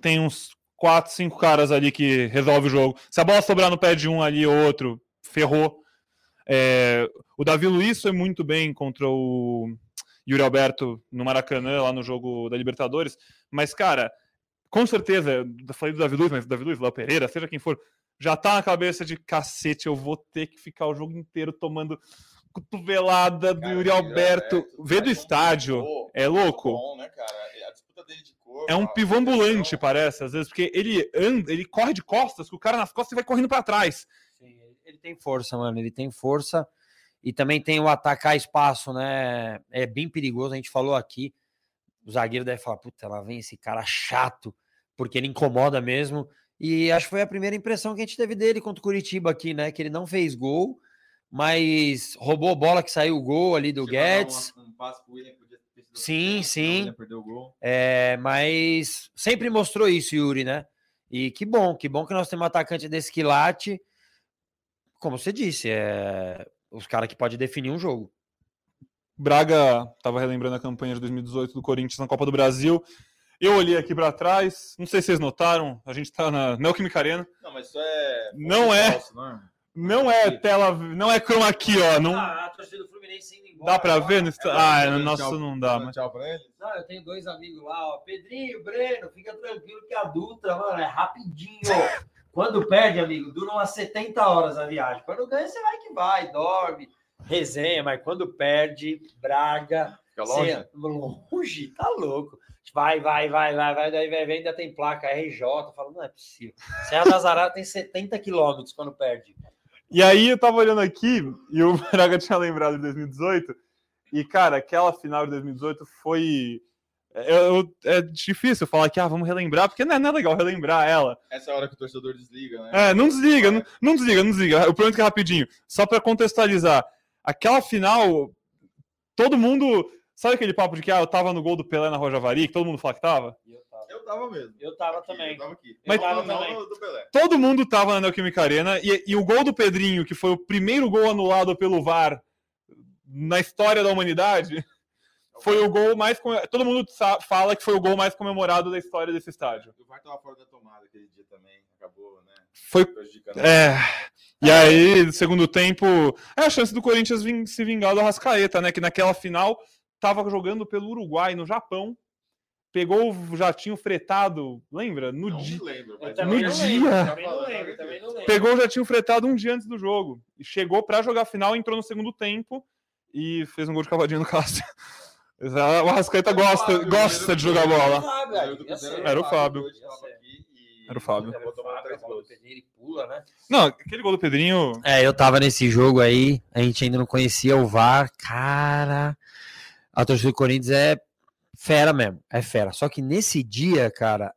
tem uns quatro, cinco caras ali que resolve o jogo. Se a bola sobrar no pé de um ali ou outro, ferrou. É, o Davi Luiz foi muito bem contra o Yuri Alberto no Maracanã, lá no jogo da Libertadores. Mas, cara, com certeza, eu falei do Davi Luiz, mas o Davi Luiz, Léo Pereira, seja quem for, já tá na cabeça de cacete, eu vou ter que ficar o jogo inteiro tomando cotovelada do Cara, Yuri Yuri Alberto. Alberto Vê do faz um estádio. pivô É louco. Bom, né, cara? A disputa dele de corpo, É um pivô ambulante, parece, às vezes, porque ele anda, ele corre de costas, com o cara nas costas e vai correndo para trás. Sim, ele tem força, mano. Ele tem força. E também tem o atacar espaço, né? É bem perigoso. A gente falou aqui. O zagueiro deve falar: puta, lá vem esse cara chato, porque ele incomoda mesmo. E acho que foi a primeira impressão que a gente teve dele contra o Curitiba aqui, né? Que ele não fez gol, mas roubou bola que saiu o gol ali do Chegou Guedes. uma- um passe pro William, podia ter sido Sim, sim. o William perdeu o gol. É, mas sempre mostrou isso, Yuri, né? E que bom, que bom que nós temos um atacante desse quilate. Como você disse, é os caras que podem definir um jogo. Braga estava relembrando a campanha de 2018 do Corinthians na Copa do Brasil. Eu olhei aqui para trás, não sei se vocês notaram, a gente está na Neoquímica Arena. Não, mas isso é. Não é. falso, não é? Não é tela, não é chroma aqui, ó, não Ah, a torcida do Fluminense indo embora. dá para ver no agora. insta- É, Ah, dando nossa, tchau- não dá, mas Tchau pra eles. Não, eu tenho dois amigos lá, ó. Pedrinho, Breno, fica tranquilo que a Dutra, mano, é rapidinho. [laughs] Quando perde, amigo, dura umas 70 horas a viagem. Quando ganha, você vai que vai, dorme, resenha, mas quando perde, Braga, Fica longe. Cê- longe, tá louco. Vai, vai, vai, vai, vai, daí vai, vai, ainda tem placa RJ. Fala, não é possível. Serra das Araras tem 70 quilômetros quando perde. E aí eu tava olhando aqui e o [laughs] Braga tinha lembrado de 2018. E, cara, aquela final de 2018 foi. É, eu- é difícil falar que ah, vamos relembrar, porque não é, não é legal relembrar ela. Essa é a hora que o torcedor desliga, né? É, não desliga, não, não desliga, não desliga. Eu prometo que é rapidinho. Só para contextualizar, aquela final, todo mundo. Sabe aquele papo de que ah, eu tava no gol do Pelé na Rojavari, que todo mundo fala que tava? Eu tava, Eu tava mesmo. eu tava Aqui, também. Eu tava aqui. Mas- Eu tava também. do Pelé. Todo mundo tava na Neoquímica Arena e, e o gol do Pedrinho, que foi o primeiro gol anulado pelo VAR na história da humanidade, foi o gol mais. Todo mundo fala que foi o gol mais comemorado da história desse estádio. O VAR tava fora da tomada aquele dia também. Acabou, né? Foi. É. E aí, no segundo tempo, é a chance do Corinthians se vingar do Arrascaeta, né? Que naquela final tava jogando pelo Uruguai, no Japão. Pegou o jatinho fretado, lembra? No Não dia. também No não dia. lembro, Tá também não falando, lembro, também não lembro. Pegou o jatinho fretado um dia antes do jogo. E chegou pra jogar a final, entrou no segundo tempo e fez um gol de cavadinho no Cássio. [laughs] O Arrascaeta gosta, Fábio, gosta de jogar bola. Era o Fábio. Era o Fábio. né? Não, aquele gol do Pedrinho. É, eu tava nesse jogo aí, a gente ainda não conhecia o VAR. Cara, a torcida do Corinthians é fera mesmo, é fera. Só que nesse dia, cara,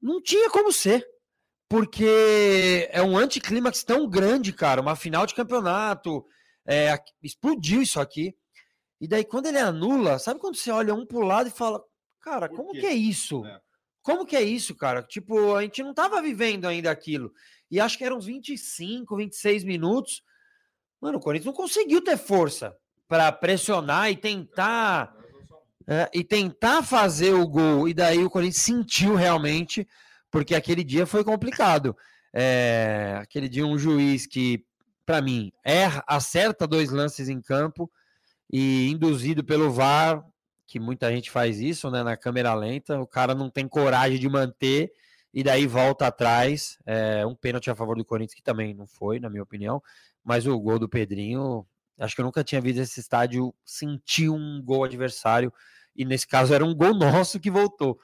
não tinha como ser. Porque é um anticlímax tão grande, cara. Uma final de campeonato. é, explodiu isso aqui. E daí, quando ele anula, sabe quando você olha um pro lado e fala, cara, Por como quê? que é isso? É. Como que é isso, cara? Tipo, a gente não tava vivendo ainda aquilo. E acho que eram uns 25, 26 minutos. Mano, o Corinthians não conseguiu ter força para pressionar e tentar é, e tentar fazer o gol. E daí o Corinthians sentiu realmente, porque aquele dia foi complicado. É, aquele dia um juiz que, para mim, erra, acerta dois lances em campo e induzido pelo VAR, que muita gente faz isso, né, na câmera lenta, o cara não tem coragem de manter e daí volta atrás. É, um pênalti a favor do Corinthians, que também não foi, na minha opinião, mas o gol do Pedrinho, acho que eu nunca tinha visto esse estádio sentir um gol adversário, e nesse caso era um gol [laughs] nosso que voltou.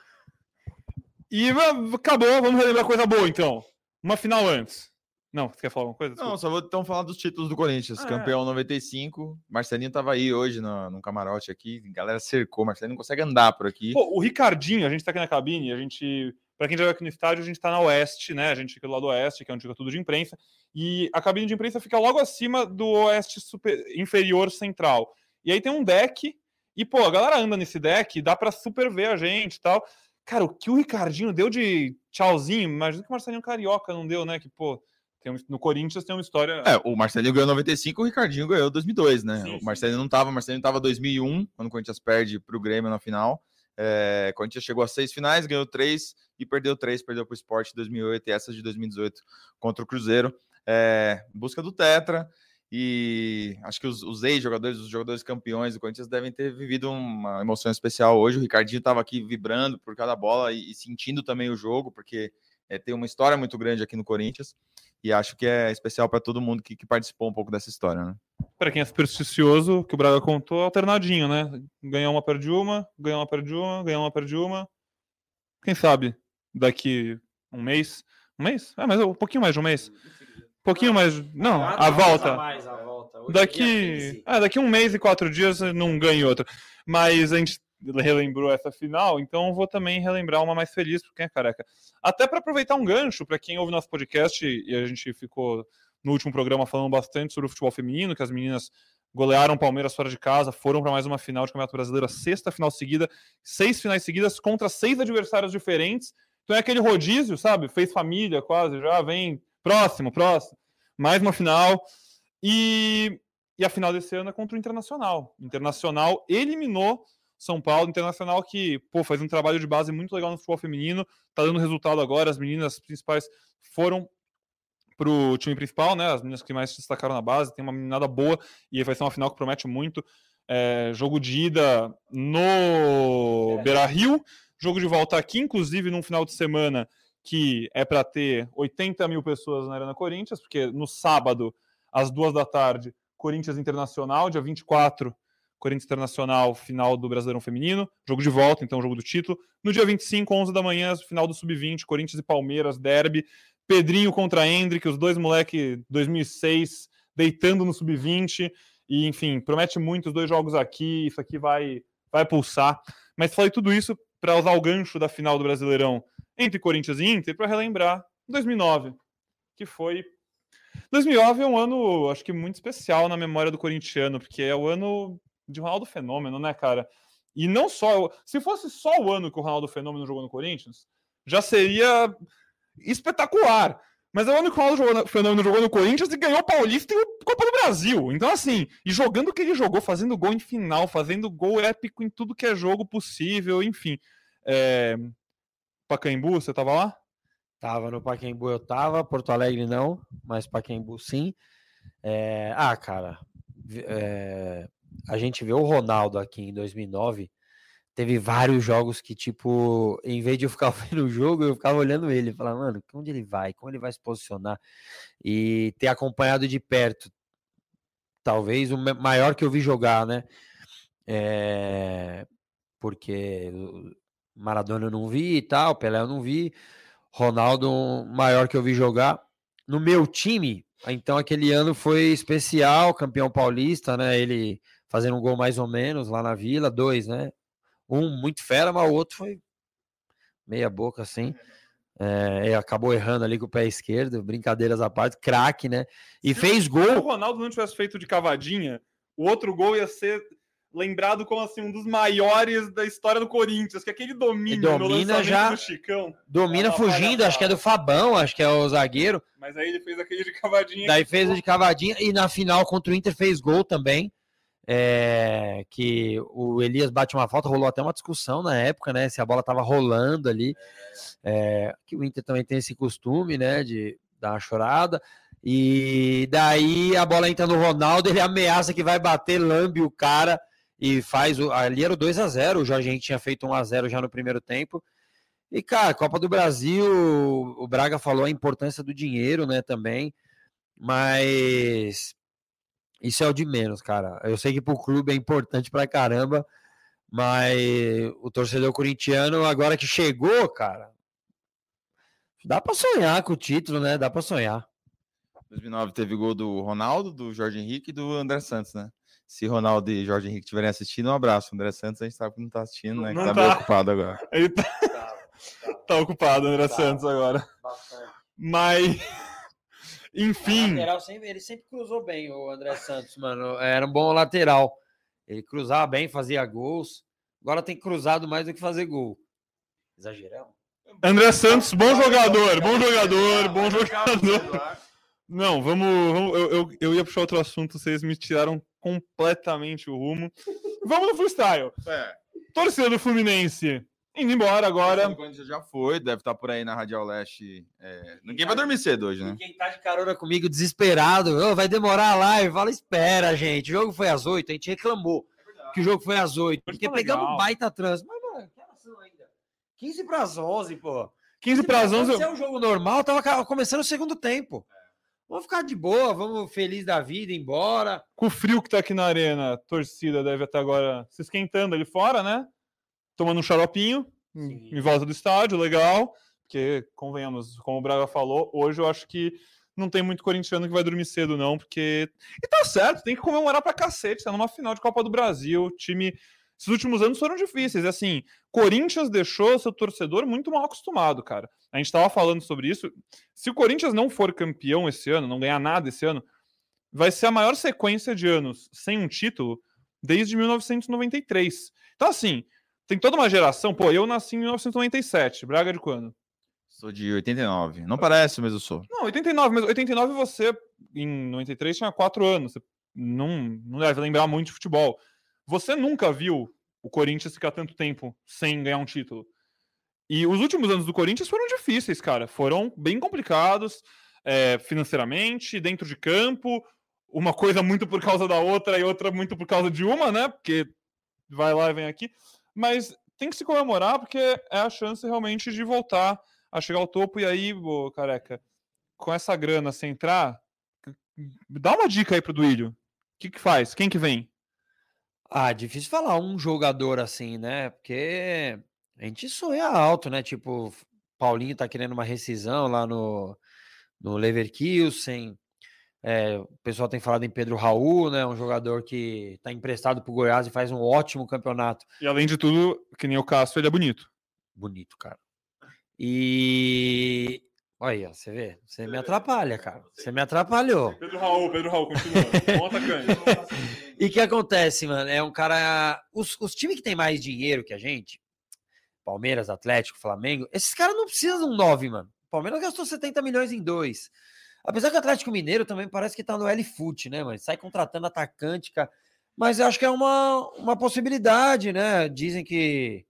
E acabou, vamos relembrar coisa boa então. Uma final antes. Não, você quer falar alguma coisa? Não, Desculpa. só vou então falar dos títulos do Corinthians. Ah, é. Campeão 95. Marcelinho tava aí hoje no, no camarote aqui. A galera cercou. Marcelinho não consegue andar por aqui. Pô, o Ricardinho, a gente tá aqui na cabine, a gente. Pra quem já aqui no estádio, a gente tá na Oeste, né? A gente fica do lado Oeste, que é onde fica tudo de imprensa. E a cabine de imprensa fica logo acima do Oeste super- inferior central. E aí tem um deck, e, pô, a galera anda nesse deck, dá pra super ver a gente e tal. Cara, o que o Ricardinho deu de tchauzinho, imagina que o Marcelinho Carioca não deu, né? Que, pô, Tem um- no Corinthians tem uma história. É, o Marcelinho ganhou 95, o Ricardinho ganhou 2002, né? Sim, o sim. Marcelinho não tava, o Marcelinho tava 2001, quando o Corinthians perde pro Grêmio na final. É, o Corinthians chegou a seis finais, ganhou três e perdeu três, perdeu pro Sport em 2008 e essas de 2018 contra o Cruzeiro. É, busca do Tetra. E acho que os, os ex-jogadores, os jogadores campeões do Corinthians devem ter vivido uma emoção especial hoje. O Ricardinho estava aqui vibrando por cada bola e, e sentindo também o jogo, porque é, tem uma história muito grande aqui no Corinthians. E acho que é especial para todo mundo que, que participou um pouco dessa história, né? Para quem é supersticioso, que o Braga contou, alternadinho, né? Ganhou uma, perde uma, ganhou uma, perde uma, ganhou uma, perde uma. Quem sabe daqui um mês? Um mês? É, mas um pouquinho mais de um mês. Um pouquinho mais. Não, a volta. Daqui, é, daqui um mês e quatro dias não ganha outra. Mas a gente relembrou essa final, então vou também relembrar uma mais feliz para quem é careca. Até para aproveitar um gancho para quem ouve nosso podcast e a gente ficou no último programa falando bastante sobre o futebol feminino, que as meninas golearam o Palmeiras fora de casa, foram para mais uma final de Campeonato Brasileiro, sexta final seguida, seis finais seguidas contra seis adversários diferentes. Então é aquele rodízio, sabe? Fez família quase, já vem próximo, próximo. Mais uma final. E, e a final desse ano é contra o Internacional. O Internacional eliminou São Paulo, Internacional que, pô, faz um trabalho de base muito legal no futebol feminino, tá dando resultado agora, as meninas principais foram pro time principal, né, as meninas que mais se destacaram na base, tem uma meninada boa, e vai ser uma final que promete muito, é, jogo de ida no Beira-Rio, jogo de volta aqui, inclusive num final de semana que é para ter 80 mil pessoas na Arena Corinthians, porque no sábado, às duas da tarde, Corinthians Internacional, dia 24, Corinthians Internacional, final do Brasileirão Feminino, jogo de volta, então jogo do título. No dia 25, 11 da manhã, final do Sub-20, Corinthians e Palmeiras, derby. Pedrinho contra Hendrick, os dois moleque 2006 deitando no Sub-20. E, enfim, promete muito os dois jogos aqui, isso aqui vai, vai pulsar. Mas falei tudo isso para usar o gancho da final do Brasileirão entre Corinthians e Inter para relembrar 2009, que foi 2009 é um ano, acho que muito especial na memória do corintiano, porque é o ano de Ronaldo Fenômeno, né, cara? E não só. Se fosse só o ano que o Ronaldo Fenômeno jogou no Corinthians, já seria espetacular. Mas é o ano que o Ronaldo jogou no- Fenômeno jogou no Corinthians e ganhou o Paulista e o Copa do Brasil. Então, assim, e jogando o que ele jogou, fazendo gol em final, fazendo gol épico em tudo que é jogo possível, enfim. É... Pacaembu, você tava lá? Tava no Pacaembu, eu tava, Porto Alegre não, mas Pacaembu sim. É, Ah, cara, é, a gente vê o Ronaldo aqui em 2009, teve vários jogos que, tipo, em vez de eu ficar [laughs] vendo o jogo, eu ficava olhando ele, falando, mano, onde ele vai, como ele vai se posicionar, e ter acompanhado de perto, talvez o ma- maior que eu vi jogar, né? É, Porque Maradona eu não vi e tal, Pelé eu não vi, Ronaldo, maior que eu vi jogar. No meu time, então aquele ano foi especial, campeão paulista, né? Ele fazendo um gol mais ou menos lá na Vila, dois, né? Um muito fera, mas o outro foi meia boca assim. É, acabou errando ali com o pé esquerdo, brincadeiras à parte, craque, né? E Se- fez Se o gol. Ronaldo não tivesse feito de cavadinha, o outro gol ia ser lembrado como assim um dos maiores da história do Corinthians, que é aquele domínio domina já- do Chicão. Domina fugindo, acho que é do Fabão, acho que é o zagueiro. Mas aí ele fez aquele de cavadinha. Daí fez o de cavadinha e na final contra o Inter fez gol também. É, que o Elias bate uma falta, rolou até uma discussão na época, né? Se a bola tava rolando ali. é, que o Inter também tem esse costume, né? De dar uma chorada. E daí a bola entra no Ronaldo, ele ameaça que vai bater, lambe o cara e faz o. Ali era o 2 a 0 o Henrique tinha feito 1 a 0 já no primeiro tempo. E, cara, Copa do Brasil, o Braga falou a importância do dinheiro, né, também. Mas isso é o de menos, cara. Eu sei que pro clube é importante pra caramba, mas o torcedor corintiano, agora que chegou, cara, dá pra sonhar com o título, né? Dá pra sonhar. 2009 teve gol do Ronaldo, do Jorge Henrique e do André Santos, né? Se Ronaldo e Jorge Henrique estiverem assistindo, um abraço. André Santos a gente sabe que não tá assistindo, né? Que Não tá, meio tá. ocupado agora. Ele tá, [laughs] tá ocupado, André Tá. Santos, agora. Mas, enfim, Lateral sempre- ele sempre cruzou bem, o André Santos, mano. Era um bom lateral. Ele cruzava bem, fazia gols. Agora tem cruzado mais do que fazer gol. Exagerão. André Santos, bom jogador, bom jogador, bom jogador. Não, vamos. vamos eu, eu, eu, ia puxar outro assunto, vocês me tiraram completamente o rumo. Vamos no freestyle. É. Torcida do Fluminense indo embora agora. O já foi, deve estar por aí na Radial Leste. É... Ninguém vai dormir cedo hoje, né? Quem tá de carona comigo desesperado, oh, vai demorar a live. Fala, espera, gente. O jogo foi às oito, a gente reclamou é que o jogo foi às oito, porque tá pegamos um baita trânsito. Mas, mano, que horas são ainda? 15 para as 11, pô. 15 para as 11. Se é um jogo normal, tava começando o segundo tempo. Vamos ficar de boa, vamos feliz da vida, embora. Com o frio que tá aqui na arena, a torcida deve até agora se esquentando ali fora, né? Tomando um xaropinho Sim. em volta do estádio, legal. Porque, convenhamos, como o Braga falou, hoje eu acho que não tem muito corintiano que vai dormir cedo, não, porque. E tá certo, tem que comemorar pra cacete. Tá numa final de Copa do Brasil, time esses últimos anos foram difíceis. Assim, Corinthians deixou seu torcedor muito mal acostumado, cara. A gente estava falando sobre isso. Se o Corinthians não for campeão esse ano, não ganhar nada esse ano, vai ser a maior sequência de anos sem um título desde 1993. Então, assim, tem toda uma geração. Pô, eu nasci em 1997. Braga de quando? Sou de 89. Não parece, mas eu sou. Não, 89. Mas 89 você, em 93, tinha 4 anos. Você não, não deve lembrar muito de futebol. Você nunca viu o Corinthians ficar tanto tempo sem ganhar um título. E os últimos anos do Corinthians foram difíceis, cara. Foram bem complicados é, financeiramente, dentro de campo. Uma coisa muito por causa da outra e outra muito por causa de uma, né? Porque vai lá e vem aqui. Mas tem que se comemorar porque é a chance realmente de voltar a chegar ao topo. E aí, ô, careca, com essa grana sem entrar, dá uma dica aí pro Duílio. O que, que faz? Quem que vem? Ah, difícil falar um jogador assim, né? Porque a gente sonha alto, né? Tipo, Paulinho tá querendo uma rescisão lá no, no Leverkusen. É, o pessoal tem falado em Pedro Raul, né? Um jogador que está emprestado para o Goiás e faz um ótimo campeonato. E além de tudo, que nem o Cássio, ele é bonito. Bonito, cara. E Olha, você vê, você me atrapalha, cara. Você me atrapalhou. Pedro Raul, Pedro Raul, continua. [laughs] e o que acontece, mano? É um cara. Os, os times que tem mais dinheiro que a gente, Palmeiras, Atlético, Flamengo, esses caras não precisam de um 9, mano. O Palmeiras gastou 70 milhões em dois. Apesar que o Atlético Mineiro também parece que tá no L-Foot, né, mano? Sai contratando atacante, cara. Mas eu acho que é uma, uma possibilidade, né? Dizem que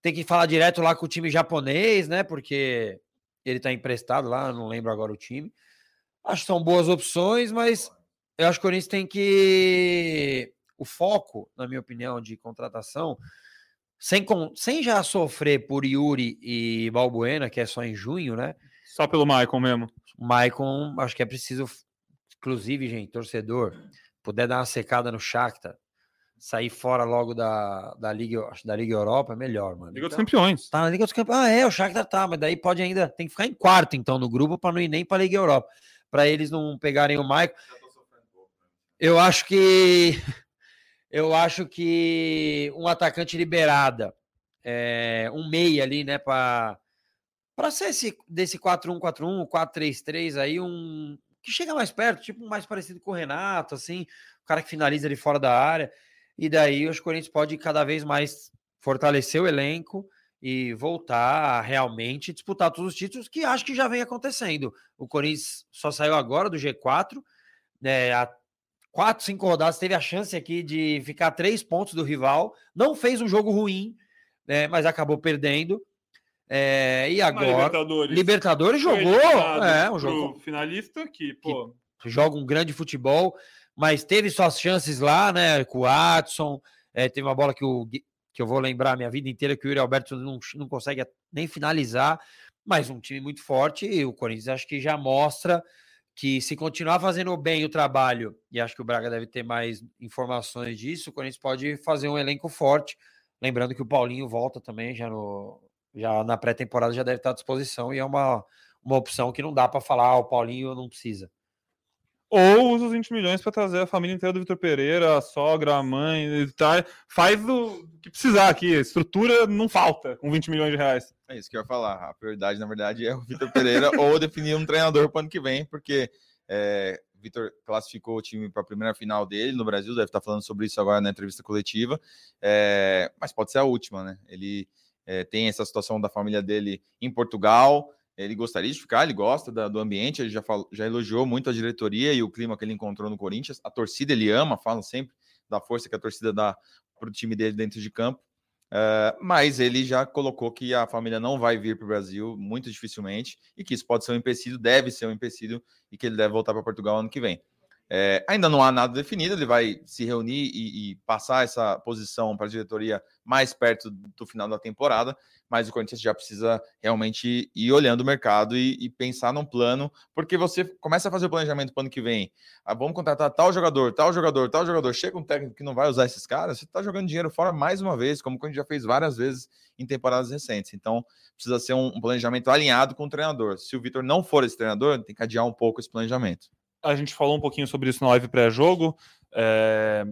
tem que falar direto lá com o time japonês, né? Porque ele está emprestado lá, não lembro agora o time. Acho que são boas opções, mas eu acho que o Corinthians tem que. O foco, na minha opinião, de contratação, sem, sem já sofrer por Yuri e Balbuena, que é só em junho, né? Só pelo Maicon mesmo. Maicon, acho que é preciso, inclusive, gente, torcedor, puder dar uma secada no Shakhtar, sair fora logo da, da, Liga, da Liga Europa é melhor, mano. Liga então, dos Campeões. Tá na Liga dos Campeões. Ah, é, o Shakhtar tá, mas daí pode ainda, tem que ficar em quarto então no grupo para não ir nem para Liga Europa, para eles não pegarem o Michael. Eu acho que [laughs] eu acho que um atacante liberada, é, um meia ali, né, para para ser esse desse 4-1-4-1, 4-3-3 aí um que chega mais perto, tipo mais parecido com o Renato, assim, o cara que finaliza ali fora da área. E daí os Corinthians pode cada vez mais fortalecer o elenco e voltar a realmente disputar todos os títulos, que acho que já vem acontecendo. O Corinthians só saiu agora do G4, né, há quatro, cinco rodadas, teve a chance aqui de ficar três pontos do rival, não fez um jogo ruim, né, mas acabou perdendo. É, e agora. Libertadores, Libertadores jogou. É, um jogo. Finalista que, pô. Que joga um grande futebol mas teve suas chances lá, né? Com o Watson, é, teve uma bola que, o, que eu vou lembrar a minha vida inteira que o Yuri Alberto não, não consegue nem finalizar, mas um time muito forte e o Corinthians acho que já mostra que se continuar fazendo bem o trabalho, e acho que o Braga deve ter mais informações disso, o Corinthians pode fazer um elenco forte. Lembrando que o Paulinho volta também já no já na pré-temporada já deve estar à disposição e é uma, uma opção que não dá para falar, ah, o Paulinho não precisa. Ou usa os 20 milhões para trazer a família inteira do Vitor Pereira, a sogra, a mãe, tá, faz o que precisar aqui. A estrutura não falta com 20 milhões de reais. É isso que eu ia falar. A prioridade, na verdade, é o Vitor Pereira [laughs] ou definir um treinador para o ano que vem, porque é, o Vitor classificou o time para a primeira final dele no Brasil, deve estar falando sobre isso agora na entrevista coletiva, é, mas pode ser a última, né? Ele é, tem essa situação da família dele em Portugal, ele gostaria de ficar, ele gosta da, do ambiente, ele já, falou, já elogiou muito a diretoria e o clima que ele encontrou no Corinthians. A torcida ele ama, falam sempre da força que a torcida dá para o time dele dentro de campo. Uh, mas ele já colocou que a família não vai vir para o Brasil muito dificilmente e que isso pode ser um empecilho, deve ser um empecilho e que ele deve voltar para Portugal ano que vem. É, ainda não há nada definido, ele vai se reunir e, e passar essa posição para a diretoria mais perto do final da temporada, mas o Corinthians já precisa realmente ir olhando o mercado e, e pensar num plano, porque você começa a fazer o planejamento para o ano que vem. Ah, vamos contratar tal jogador, tal jogador, tal jogador. Chega um técnico que não vai usar esses caras, você está jogando dinheiro fora mais uma vez, como a gente já fez várias vezes em temporadas recentes. Então, precisa ser um, um planejamento alinhado com o treinador. Se o Vitor não for esse treinador, tem que adiar um pouco esse planejamento a gente falou um pouquinho sobre isso na live pré-jogo. É...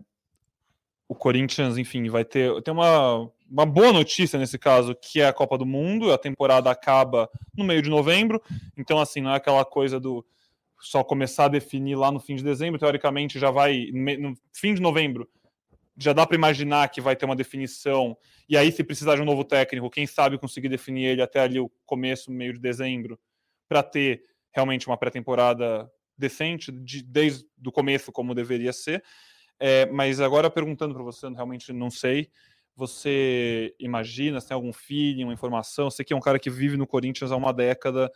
O Corinthians, enfim, vai ter tem uma, uma boa notícia nesse caso, que é a Copa do Mundo. A temporada acaba no meio de novembro, então assim não é aquela coisa do só começar a definir lá no fim de dezembro. Teoricamente já vai no fim de novembro. Já dá para imaginar que vai ter uma definição. E aí, se precisar de um novo técnico, quem sabe conseguir definir ele até ali o começo, meio de dezembro, para ter realmente uma pré-temporada decente de, desde o começo, como deveria ser. É, mas agora perguntando para você, realmente não sei. Você imagina, se tem algum feeling, uma informação? Você que é um cara que vive no Corinthians há uma década,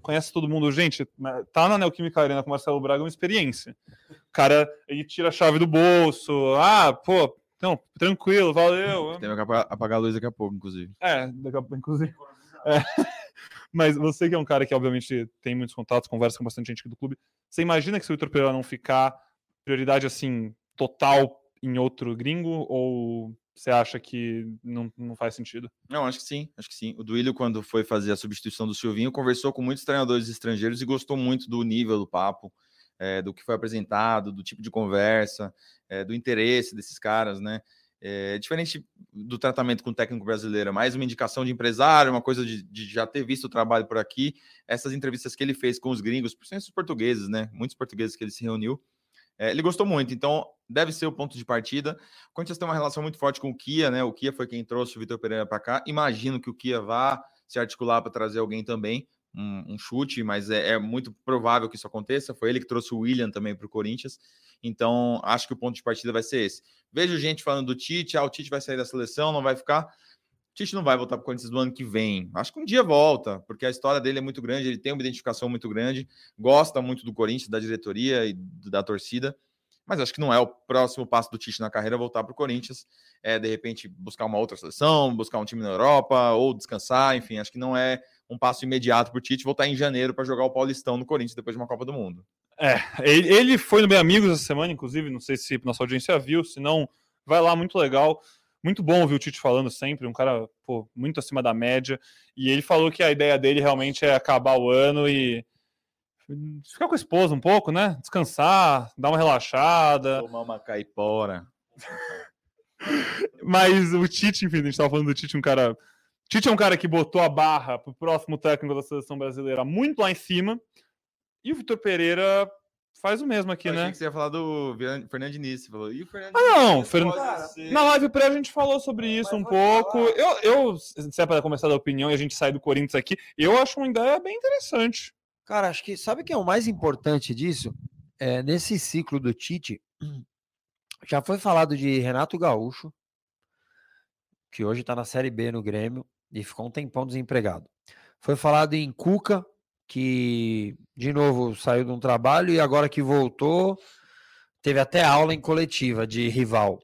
conhece todo mundo. Gente, tá na Neoquímica Arena com o Marcelo Braga é uma experiência. O cara, ele tira a chave do bolso. Ah, pô, não, tranquilo, valeu. Tem que apagar a luz daqui a pouco, inclusive. É, daqui a pouco, inclusive. É. Mas você que é um cara que, obviamente, tem muitos contatos, conversa com bastante gente aqui do clube, você imagina que se o Vitor Pereira não ficar prioridade, assim, total em outro gringo? Ou você acha que não, não faz sentido? Não, acho que sim, acho que sim. O Duílio, quando foi fazer a substituição do Silvinho, conversou com muitos treinadores estrangeiros e gostou muito do nível do papo, é, do que foi apresentado, do tipo de conversa, é, do interesse desses caras, né? É, diferente do tratamento com o técnico brasileiro, é mais uma indicação de empresário, uma coisa de, de, já ter visto o trabalho por aqui. Essas entrevistas que ele fez com os gringos, principalmente os portugueses, né? Muitos portugueses que ele se reuniu. É, ele gostou muito, então deve ser o ponto de partida. O Corinthians tem uma relação muito forte com o Kia, né? O Kia foi quem trouxe o Vitor Pereira para cá. Imagino que o Kia vá se articular para trazer alguém também, um, um chute, mas é, é, muito provável que isso aconteça. Foi ele que trouxe o William também para o Corinthians. Então, acho que o ponto de partida vai ser esse. Vejo gente falando do Tite, ah, o Tite vai sair da seleção, não vai ficar. O Tite não vai voltar para o Corinthians do ano que vem. Acho que um dia volta, porque a história dele é muito grande, ele tem uma identificação muito grande, gosta muito do Corinthians, da diretoria e da torcida. Mas acho que não é o próximo passo do Tite na carreira voltar para o Corinthians. É, de repente, buscar uma outra seleção, buscar um time na Europa, ou descansar, enfim, acho que não é um passo imediato para o Tite voltar em janeiro para jogar o Paulistão no Corinthians depois de uma Copa do Mundo. É, ele foi no Bem Amigos essa semana, inclusive, não sei se nossa audiência viu, se não, vai lá, muito legal. Muito bom ouvir o Tite falando sempre, um cara pô, muito acima da média. E ele falou que a ideia dele realmente é acabar o ano e ficar com a esposa um pouco, né? Descansar, dar uma relaxada. Tomar uma caipora. [laughs] Mas o Tite, enfim, a gente estava falando do Tite, um cara. Tite é um cara que botou a barra para o próximo técnico da seleção brasileira muito lá em cima. E o Vitor Pereira faz o mesmo aqui, eu né? Achei que você ia falar do Fernando Diniz. Você falou, e o Fernando Ah, não. Fern... Na live pré a gente falou sobre isso um pouco. Eu, eu, se é para começar da opinião e a gente sai do Corinthians aqui, eu acho uma ideia bem interessante. Cara, acho que sabe o que é o mais importante disso? É, nesse ciclo do Tite, [clears throat] já foi falado de Renato Gaúcho, que hoje está na Série B no Grêmio e ficou um tempão desempregado. Foi falado em Cuca, que de novo saiu de um trabalho e agora que voltou, teve até aula em coletiva de rival.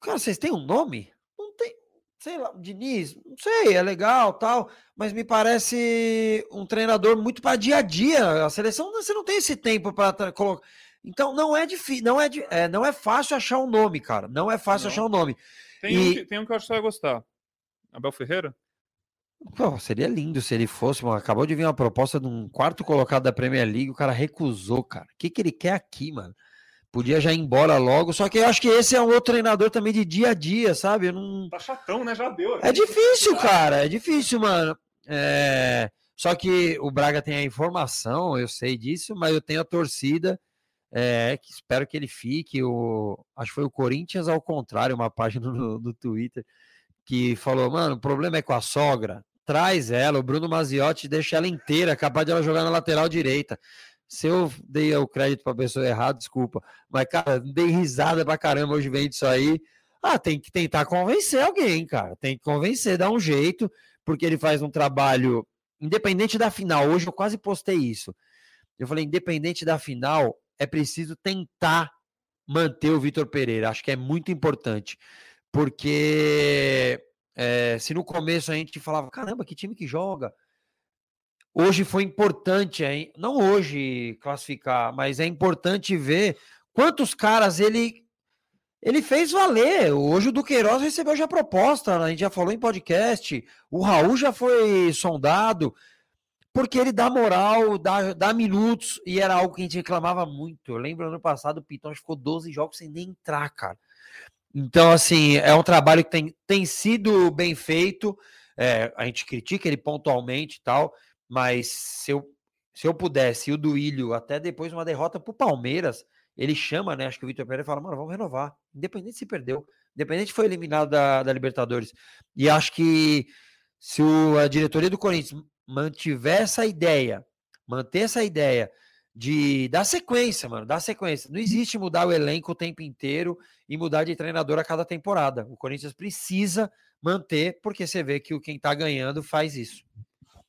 Cara, vocês têm um nome? Não tem, sei lá, Diniz, não sei, é legal, tal, mas me parece um treinador muito para dia a dia. A seleção você não tem esse tempo para colocar. Então não é difícil, não é, é, não é fácil achar um nome, cara. Não é fácil não. achar um nome. Tem, e... um que, tem um que eu acho que você vai gostar. Abel Ferreira? Pô, seria lindo se ele fosse, mano. Acabou de vir uma proposta de um quarto colocado da Premier League, o cara recusou, cara. O que, que ele quer aqui, mano? Podia já ir embora logo, só que eu acho que esse é um outro treinador também de dia a dia, sabe? Eu não... Tá chatão, né? Já deu. É difícil, cara. É difícil, mano. É... Só que o Braga tem a informação, eu sei disso, mas eu tenho a torcida. É, que espero que ele fique. O, acho que foi o Corinthians ao contrário, uma [laughs] página no, no Twitter que falou, mano, o problema é com a sogra. Traz ela, o Bruno Maziotti deixa ela inteira, capaz de ela jogar na lateral direita. Se eu dei o crédito para a pessoa errada, desculpa. Mas, cara, dei risada pra caramba hoje vem disso aí. Ah, tem que tentar convencer alguém, cara. Tem que convencer, dar um jeito, porque ele faz um trabalho independente da final. Hoje eu quase postei isso. Eu falei, independente da final, é preciso tentar manter o Vitor Pereira. Acho que é muito importante, porque é, se no começo a gente falava, caramba, que time que joga. Hoje foi importante, hein? não hoje classificar, mas é importante ver quantos caras ele ele fez valer. Hoje o Duqueiroz recebeu já proposta, a gente já falou em podcast. O Raul já foi sondado, porque ele dá moral, dá, dá minutos, e era algo que a gente reclamava muito. Eu lembro ano passado o Pitão ficou 12 jogos sem nem entrar, cara. Então, assim, é um trabalho que tem, tem sido bem feito. É, a gente critica ele pontualmente e tal, mas se eu, se eu pudesse, o Duílio, até depois de uma derrota para o Palmeiras, ele chama, né? Acho que o Vitor Pereira fala, mano, vamos renovar. Independente se perdeu, independente foi eliminado da, da Libertadores. E acho que se o, a diretoria do Corinthians mantiver essa ideia, manter essa ideia de dar sequência, mano, dar sequência. Não existe mudar o elenco o tempo inteiro e mudar de treinador a cada temporada. O Corinthians precisa manter, porque você vê que quem tá ganhando faz isso.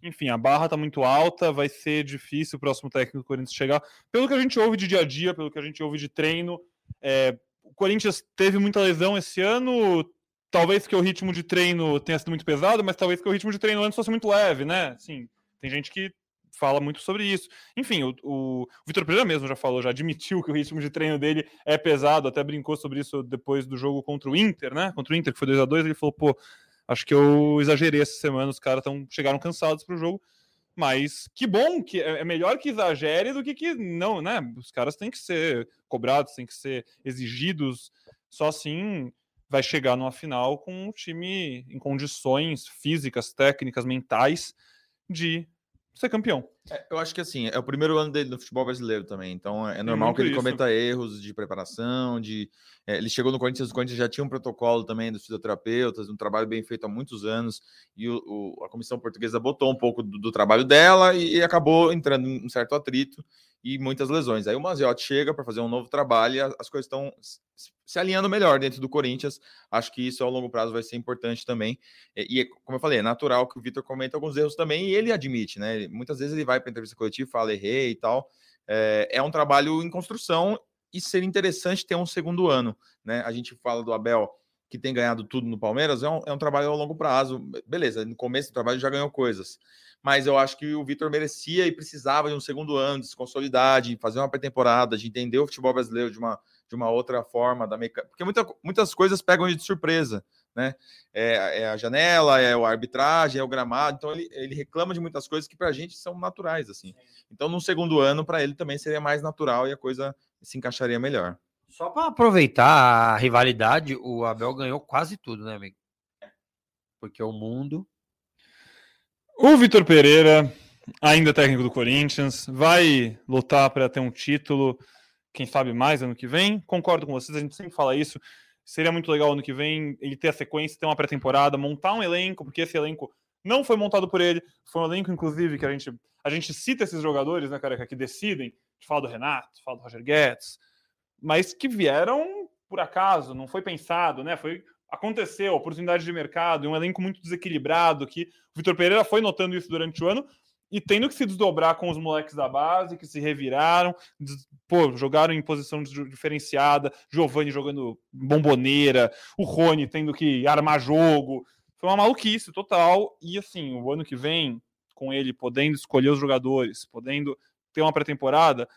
Enfim, a barra tá muito alta, vai ser difícil o próximo técnico do Corinthians chegar. Pelo que a gente ouve de dia a dia, pelo que a gente ouve de treino, é, o Corinthians teve muita lesão esse ano. Talvez que o ritmo de treino tenha sido muito pesado, mas talvez que o ritmo de treino antes fosse muito leve, né? Sim, tem gente que fala muito sobre isso. Enfim, o, o, o Vitor Pereira mesmo já falou, já admitiu que o ritmo de treino dele é pesado, até brincou sobre isso depois do jogo contra o Inter, né? Contra o Inter, que foi 2 a 2 ele falou, pô, acho que eu exagerei essa semana, os caras chegaram cansados pro jogo. Mas que bom, que é, é melhor que exagere do que que não, né? Os caras têm que ser cobrados, têm que ser exigidos. Só assim vai chegar numa final com um time em condições físicas, técnicas, mentais de ser campeão. É, eu acho que assim, é o primeiro ano dele no futebol brasileiro também, então é normal que ele isso. cometa erros de preparação, de é, ele chegou no Corinthians, o Corinthians já tinha um protocolo também dos fisioterapeutas, um trabalho bem feito há muitos anos, e o, o, a comissão portuguesa botou um pouco do, do trabalho dela e, e, acabou entrando em um certo atrito e muitas lesões. Aí o Maziotti chega para fazer um novo trabalho e as, as coisas estão se alinhando melhor dentro do Corinthians. Acho que isso ao longo prazo vai ser importante também. E, e como eu falei, é natural que o Vitor comente alguns erros também e ele admite, né? Muitas vezes ele vai para entrevista coletiva, fala errei e tal. É, é um trabalho em construção e seria interessante ter um segundo ano, né? A gente fala do Abel que tem ganhado tudo no Palmeiras, é um, é um trabalho a longo prazo. Beleza, no começo do trabalho já ganhou coisas mas eu acho que o Vitor merecia e precisava de um segundo ano de se consolidar, de fazer uma pré-temporada, de entender o futebol brasileiro de uma, de uma outra forma, da meca... porque muita, muitas coisas pegam ele de surpresa, né? É, é, a janela, é a arbitragem, é o gramado, então ele, ele reclama de muitas coisas que para a gente são naturais, assim. Então, num segundo ano, para ele também seria mais natural e a coisa se encaixaria melhor. Só para aproveitar a rivalidade, o Abel ganhou quase tudo, né, amigo? Porque o mundo o Vitor Pereira, ainda técnico do Corinthians, vai lutar para ter um título, quem sabe mais ano que vem. Concordo com vocês, a gente sempre fala isso. Seria muito legal ano que vem ele ter a sequência, ter uma pré-temporada, montar um elenco, porque esse elenco não foi montado por ele. Foi um elenco, inclusive, que a gente, a gente cita esses jogadores, né, cara, que decidem. A gente fala do Renato, fala do Roger Guedes, mas que vieram por acaso, não foi pensado, né? Foi aconteceu, oportunidade de mercado, um elenco muito desequilibrado, que o Vitor Pereira foi notando isso durante o ano e tendo que se desdobrar com os moleques da base, que se reviraram, pô, jogaram em posição diferenciada, Giovanni jogando bomboneira, o Rony tendo que armar jogo. Foi uma maluquice total. E assim, o ano que vem, com ele podendo escolher os jogadores, podendo ter uma pré-temporada,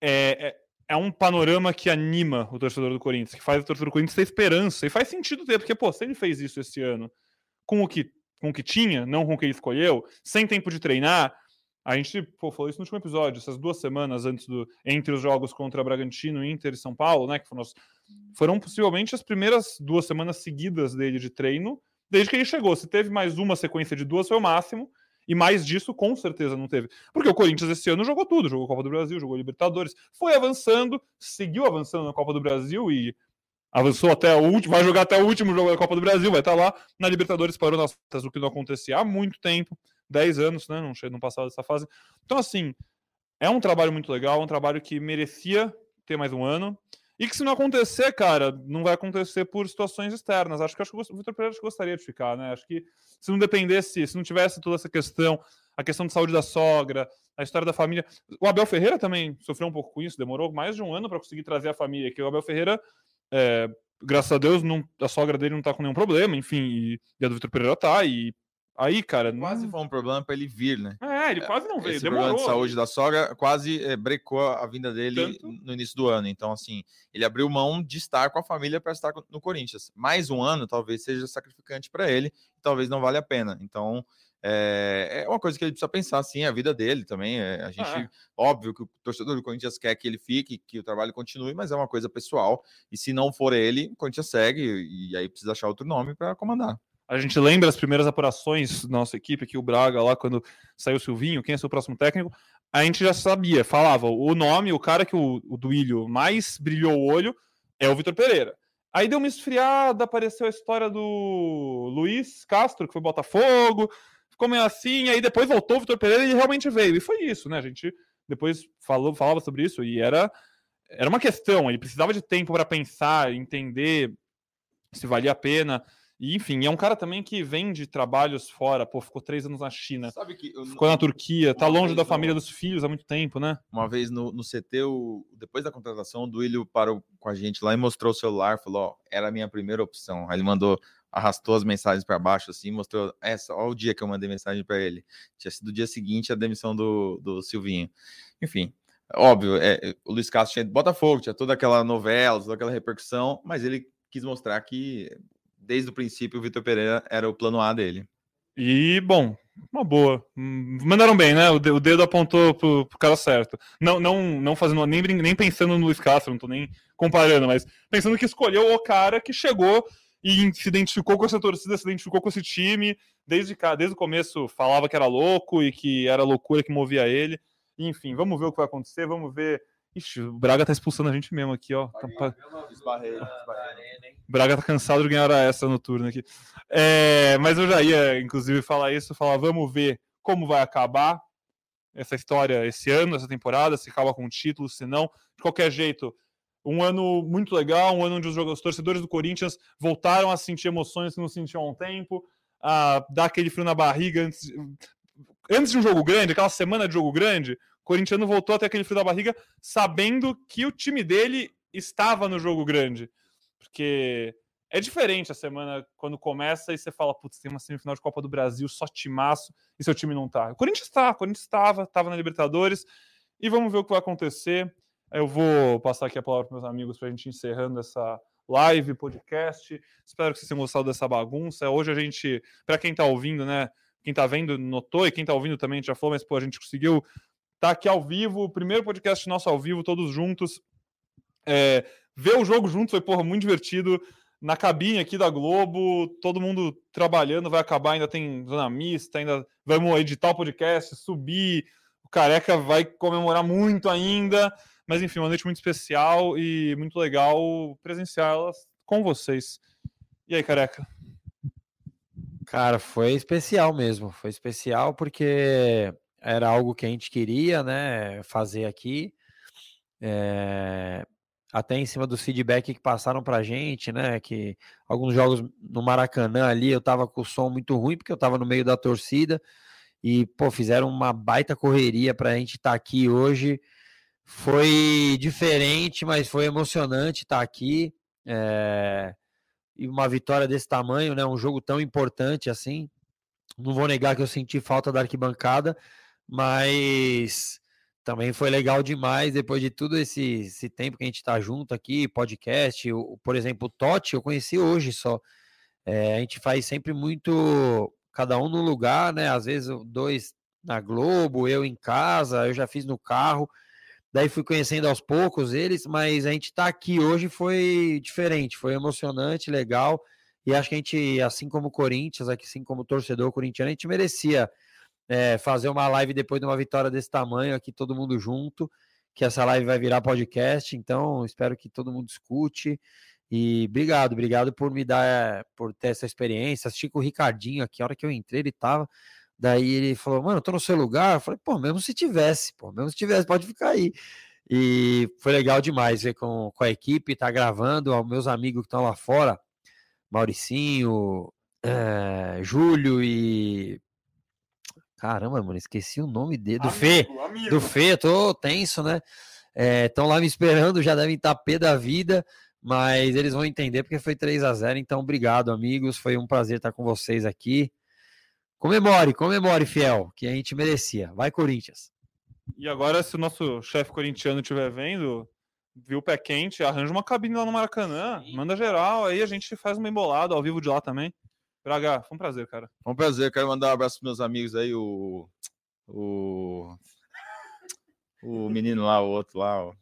é, é é um panorama que anima o torcedor do Corinthians, que faz o torcedor do Corinthians ter esperança. E faz sentido ter, porque, pô, se ele fez isso esse ano com o que, com o que tinha, não com o que ele escolheu, sem tempo de treinar, a gente pô, falou isso no último episódio, essas duas semanas antes do. Entre os jogos contra Bragantino, Inter e São Paulo, né? Que foram, foram possivelmente as primeiras duas semanas seguidas dele de treino, desde que ele chegou. Se teve mais uma sequência de duas, foi o máximo. E mais disso, com certeza, não teve. Porque o Corinthians esse ano jogou tudo: jogou Copa do Brasil, jogou Libertadores, foi avançando, seguiu avançando na Copa do Brasil e avançou até o último, vai jogar até o último jogo da Copa do Brasil, vai estar lá. Na Libertadores parou nas quartas, o que não acontecia há muito tempo, 10 anos, né? Não, não passava dessa fase. Então, assim, é um trabalho muito legal, um trabalho que merecia ter mais um ano. E que se não acontecer, cara, não vai acontecer por situações externas. Acho que, acho que o Vitor Pereira gostaria de ficar, né? Acho que se não dependesse, se não tivesse toda essa questão, a questão de saúde da sogra, a história da família. O Abel Ferreira também sofreu um pouco com isso, demorou mais de um ano para conseguir trazer a família. Que o Abel Ferreira, é, graças a Deus, não, a sogra dele não tá com nenhum problema, enfim, e, e a do Vitor Pereira tá, e Aí, cara. Quase não... foi um problema para ele vir, né? É, ele quase não veio. Esse demorou. problema de saúde da sogra quase é, brecou a vinda dele Tanto... no início do ano. Então, assim, ele abriu mão de estar com a família para estar no Corinthians. Mais um ano talvez seja sacrificante para ele, talvez não vale a pena. Então, é, é, uma coisa que ele precisa pensar, assim, a vida dele também. É, a gente, ah, é. óbvio que o torcedor do Corinthians quer que ele fique, que o trabalho continue, mas é uma coisa pessoal. E se não for ele, o Corinthians segue e aí precisa achar outro nome para comandar. A gente lembra as primeiras apurações da nossa equipe aqui, o Braga, lá quando saiu o Silvinho, quem é seu próximo técnico, a gente já sabia, falava o nome, o cara que o, o Duílio mais brilhou o olho é o Vitor Pereira. Aí deu uma esfriada, apareceu a história do Luiz Castro, que foi Botafogo, ficou meio assim, aí depois voltou o Vitor Pereira e realmente veio. E foi isso, né? A gente depois falou, falava sobre isso e era, era uma questão, ele precisava de tempo para pensar, entender se valia a pena. E, enfim, é um cara também que vem de trabalhos fora, pô, ficou três anos na China, ficou na Turquia, tá longe da família dos filhos há muito tempo, né? Uma vez no, no CT, o, depois da contratação, o Duílio parou com a gente lá e mostrou o celular, falou, ó, era a minha primeira opção. Aí ele mandou, arrastou as mensagens para baixo, assim, mostrou, essa, ó o dia que eu mandei mensagem para ele. Tinha sido o dia seguinte a demissão do, do Silvinho. Enfim, óbvio, é, o Luiz Castro tinha Botafogo, tinha toda aquela novela, toda aquela repercussão, mas ele quis mostrar que desde o princípio, o Vitor Pereira era o plano A dele. E, bom, uma boa. Mandaram bem, né? O dedo apontou pro, pro cara certo. Não, não, não fazendo, nem, nem pensando no Luiz Castro, não tô nem comparando, mas pensando que escolheu o cara que chegou e se identificou com essa torcida, se identificou com esse time, desde, desde o começo falava que era louco e que era loucura que movia ele. Enfim, vamos ver o que vai acontecer, vamos ver Ixi, o Braga tá expulsando a gente mesmo aqui, ó. Tá pa... [laughs] Braga tá cansado de ganhar essa no turno aqui. É, mas eu já ia, inclusive, falar isso, falar, vamos ver como vai acabar essa história esse ano, essa temporada, se acaba com título, se não. De qualquer jeito, um ano muito legal, um ano onde os, os torcedores do Corinthians voltaram a sentir emoções que não sentiam há um tempo, a dar aquele frio na barriga antes, antes de um jogo grande, aquela semana de jogo grande, corintiano voltou até aquele frio da barriga, sabendo que o time dele estava no jogo grande. Porque é diferente a semana quando começa e você fala, putz, tem uma semifinal de Copa do Brasil, só timaço, e seu time não tá. O Corinthians está, o Corinthians estava, estava na Libertadores, e vamos ver o que vai acontecer. Eu vou passar aqui a palavra para meus amigos para a gente encerrando essa live, podcast. Espero que vocês tenham gostado dessa bagunça. Hoje a gente, para quem está ouvindo, né? Quem está vendo notou e quem está ouvindo também já falou, mas pô, a gente conseguiu tá aqui ao vivo, o primeiro podcast nosso ao vivo, todos juntos. É, ver o jogo junto foi, porra, muito divertido. Na cabine aqui da Globo, todo mundo trabalhando, vai acabar, ainda tem zona mista, ainda vamos editar o podcast, subir. O Careca vai comemorar muito ainda. Mas enfim, uma noite muito especial e muito legal presenciá-las com vocês. E aí, Careca? Cara, foi especial mesmo. Foi especial porque era algo que a gente queria né, fazer aqui. É, até em cima do feedback que passaram para a gente, né? Que alguns jogos no Maracanã ali eu tava com o som muito ruim, porque eu tava no meio da torcida. E, pô, fizeram uma baita correria para a gente estar tá aqui hoje. Foi diferente, mas foi emocionante estar tá aqui. É, e uma vitória desse tamanho, né? Um jogo tão importante assim. Não vou negar que eu senti falta da arquibancada, mas também foi legal demais depois de todo esse, esse tempo que a gente está junto aqui, podcast. O, por exemplo, o Totti eu conheci hoje só. É, a gente faz sempre muito, cada um no lugar, né? Às vezes dois na Globo, eu em casa, eu já fiz no carro. Daí fui conhecendo aos poucos eles, mas a gente está aqui hoje foi diferente, foi emocionante, legal. E acho que a gente, assim como o Corinthians, assim como torcedor corintiano, a gente merecia é, fazer uma live depois de uma vitória desse tamanho, aqui todo mundo junto, que essa live vai virar podcast, então espero que todo mundo escute E obrigado, obrigado por me dar, por ter essa experiência. Assisti com o Ricardinho aqui, a hora que eu entrei, ele tava. Daí ele falou, mano, eu tô no seu lugar. Eu falei, pô, mesmo se tivesse, pô, mesmo se tivesse, pode ficar aí. E foi legal demais ver com, com a equipe, tá gravando, aos meus amigos que estão lá fora, Mauricinho, é, Júlio e. Caramba, mano, esqueci o nome dele. Do Fê. amigo. Do Fê, tô tenso, né? Estão lá me esperando, já devem estar pé da vida, mas eles vão entender porque foi 3 a 0 Então, obrigado, amigos. Foi um prazer estar com vocês aqui. Comemore, comemore, fiel, que a gente merecia. Vai, Corinthians. E agora, se o nosso chefe corintiano estiver vendo, viu o pé quente, arranja uma cabine lá no Maracanã, manda geral, aí a gente faz uma embolada ao vivo de lá também. Braga, foi um prazer, cara. Foi um prazer. Quero mandar um abraço para meus amigos aí, o. O. O menino lá, o outro lá, o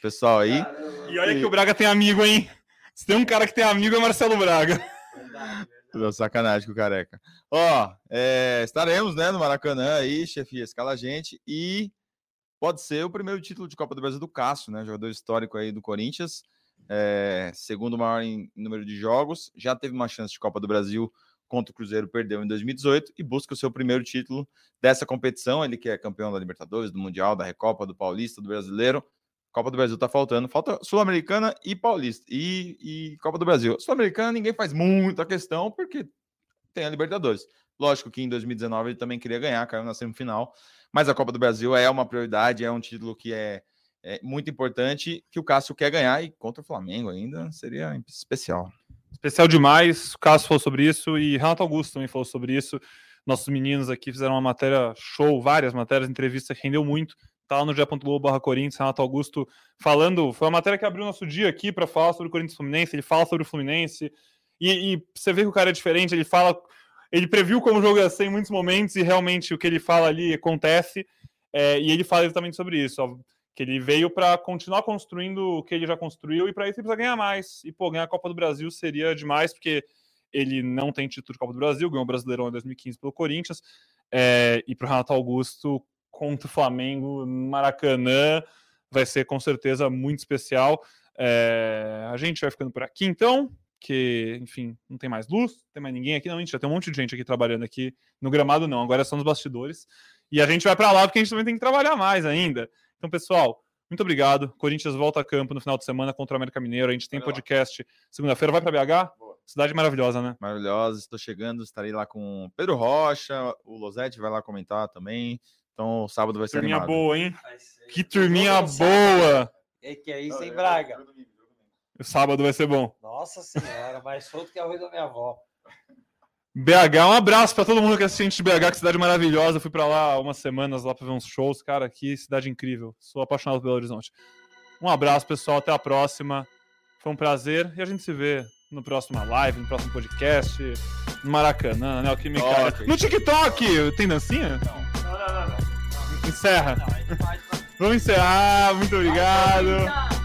pessoal aí. E olha que o Braga tem amigo, hein? Se tem um cara que tem amigo, é Marcelo Braga. Tô sacanagem com o careca. Ó, é, estaremos, né, no Maracanã aí, chefia, escala a gente. E pode ser o primeiro título de Copa do Brasil do Cássio, né? Jogador histórico aí do Corinthians. É, segundo maior em número de jogos. Já teve uma chance de Copa do Brasil contra o Cruzeiro, perdeu em 2018 e busca o seu primeiro título dessa competição. Ele que é campeão da Libertadores, do Mundial, da Recopa, do Paulista, do Brasileiro. Copa do Brasil tá faltando. Falta Sul-Americana e Paulista. E, e Copa do Brasil. Sul-Americana ninguém faz muita questão, porque tem a Libertadores. Lógico que em 2019 ele também queria ganhar, caiu na semifinal. Mas a Copa do Brasil é uma prioridade, é um título que é, é muito importante, que o Cássio quer ganhar e contra o Flamengo ainda seria especial. Especial demais, o Cássio falou sobre isso e Renato Augusto também falou sobre isso. Nossos meninos aqui fizeram uma matéria show, várias matérias, entrevista que rendeu muito. Tá lá no Globo barra Corinthians, Renato Augusto falando. Foi uma matéria que abriu nosso dia aqui para falar sobre o Corinthians Fluminense. Ele fala sobre o Fluminense. E, e, você vê que o cara é diferente, ele fala. Ele previu como o jogo ia ser em muitos momentos, e realmente o que ele fala ali acontece. É, e ele fala exatamente sobre isso. Ó, que ele veio para continuar construindo o que ele já construiu e para isso ele precisa ganhar mais. E, pô, ganhar a Copa do Brasil seria demais, porque ele não tem título de Copa do Brasil, ganhou o Brasileirão em 2015 pelo Corinthians. É, e para o Renato Augusto, contra o Flamengo Maracanã, vai ser com certeza muito especial. É, a gente vai ficando por aqui então, que, enfim, não tem mais luz, não tem mais ninguém aqui, não, a gente já tem um monte de gente aqui trabalhando aqui no gramado, não, agora são nos bastidores. E a gente vai para lá porque a gente também tem que trabalhar mais ainda. Então, pessoal, muito obrigado. Corinthians volta a campo no final de semana contra o América Mineiro. A gente tem podcast segunda-feira. Vai para BH? Boa. Cidade maravilhosa, né? Maravilhosa. Estou chegando. Estarei lá com Pedro Rocha. O Losete vai lá comentar também. Então, sábado vai ser turminha animado. boa, hein? Que turminha boa! É que é isso, hein, Braga? O sábado vai ser bom. Nossa senhora, mais solto que a rua da minha avó. BH, um abraço para todo mundo que assiste de BH, que cidade maravilhosa. Fui para lá umas semanas lá para ver uns shows, cara, que cidade incrível. Sou apaixonado pelo Horizonte. Um abraço, pessoal, até a próxima. Foi um prazer e a gente se vê no próximo live, no próximo podcast, no Maracanã, né? O que me Ok. No TikTok, tem dancinha? Não, não, não. não. Encerra. Não, a gente faz- Vamos encerrar. Muito obrigado.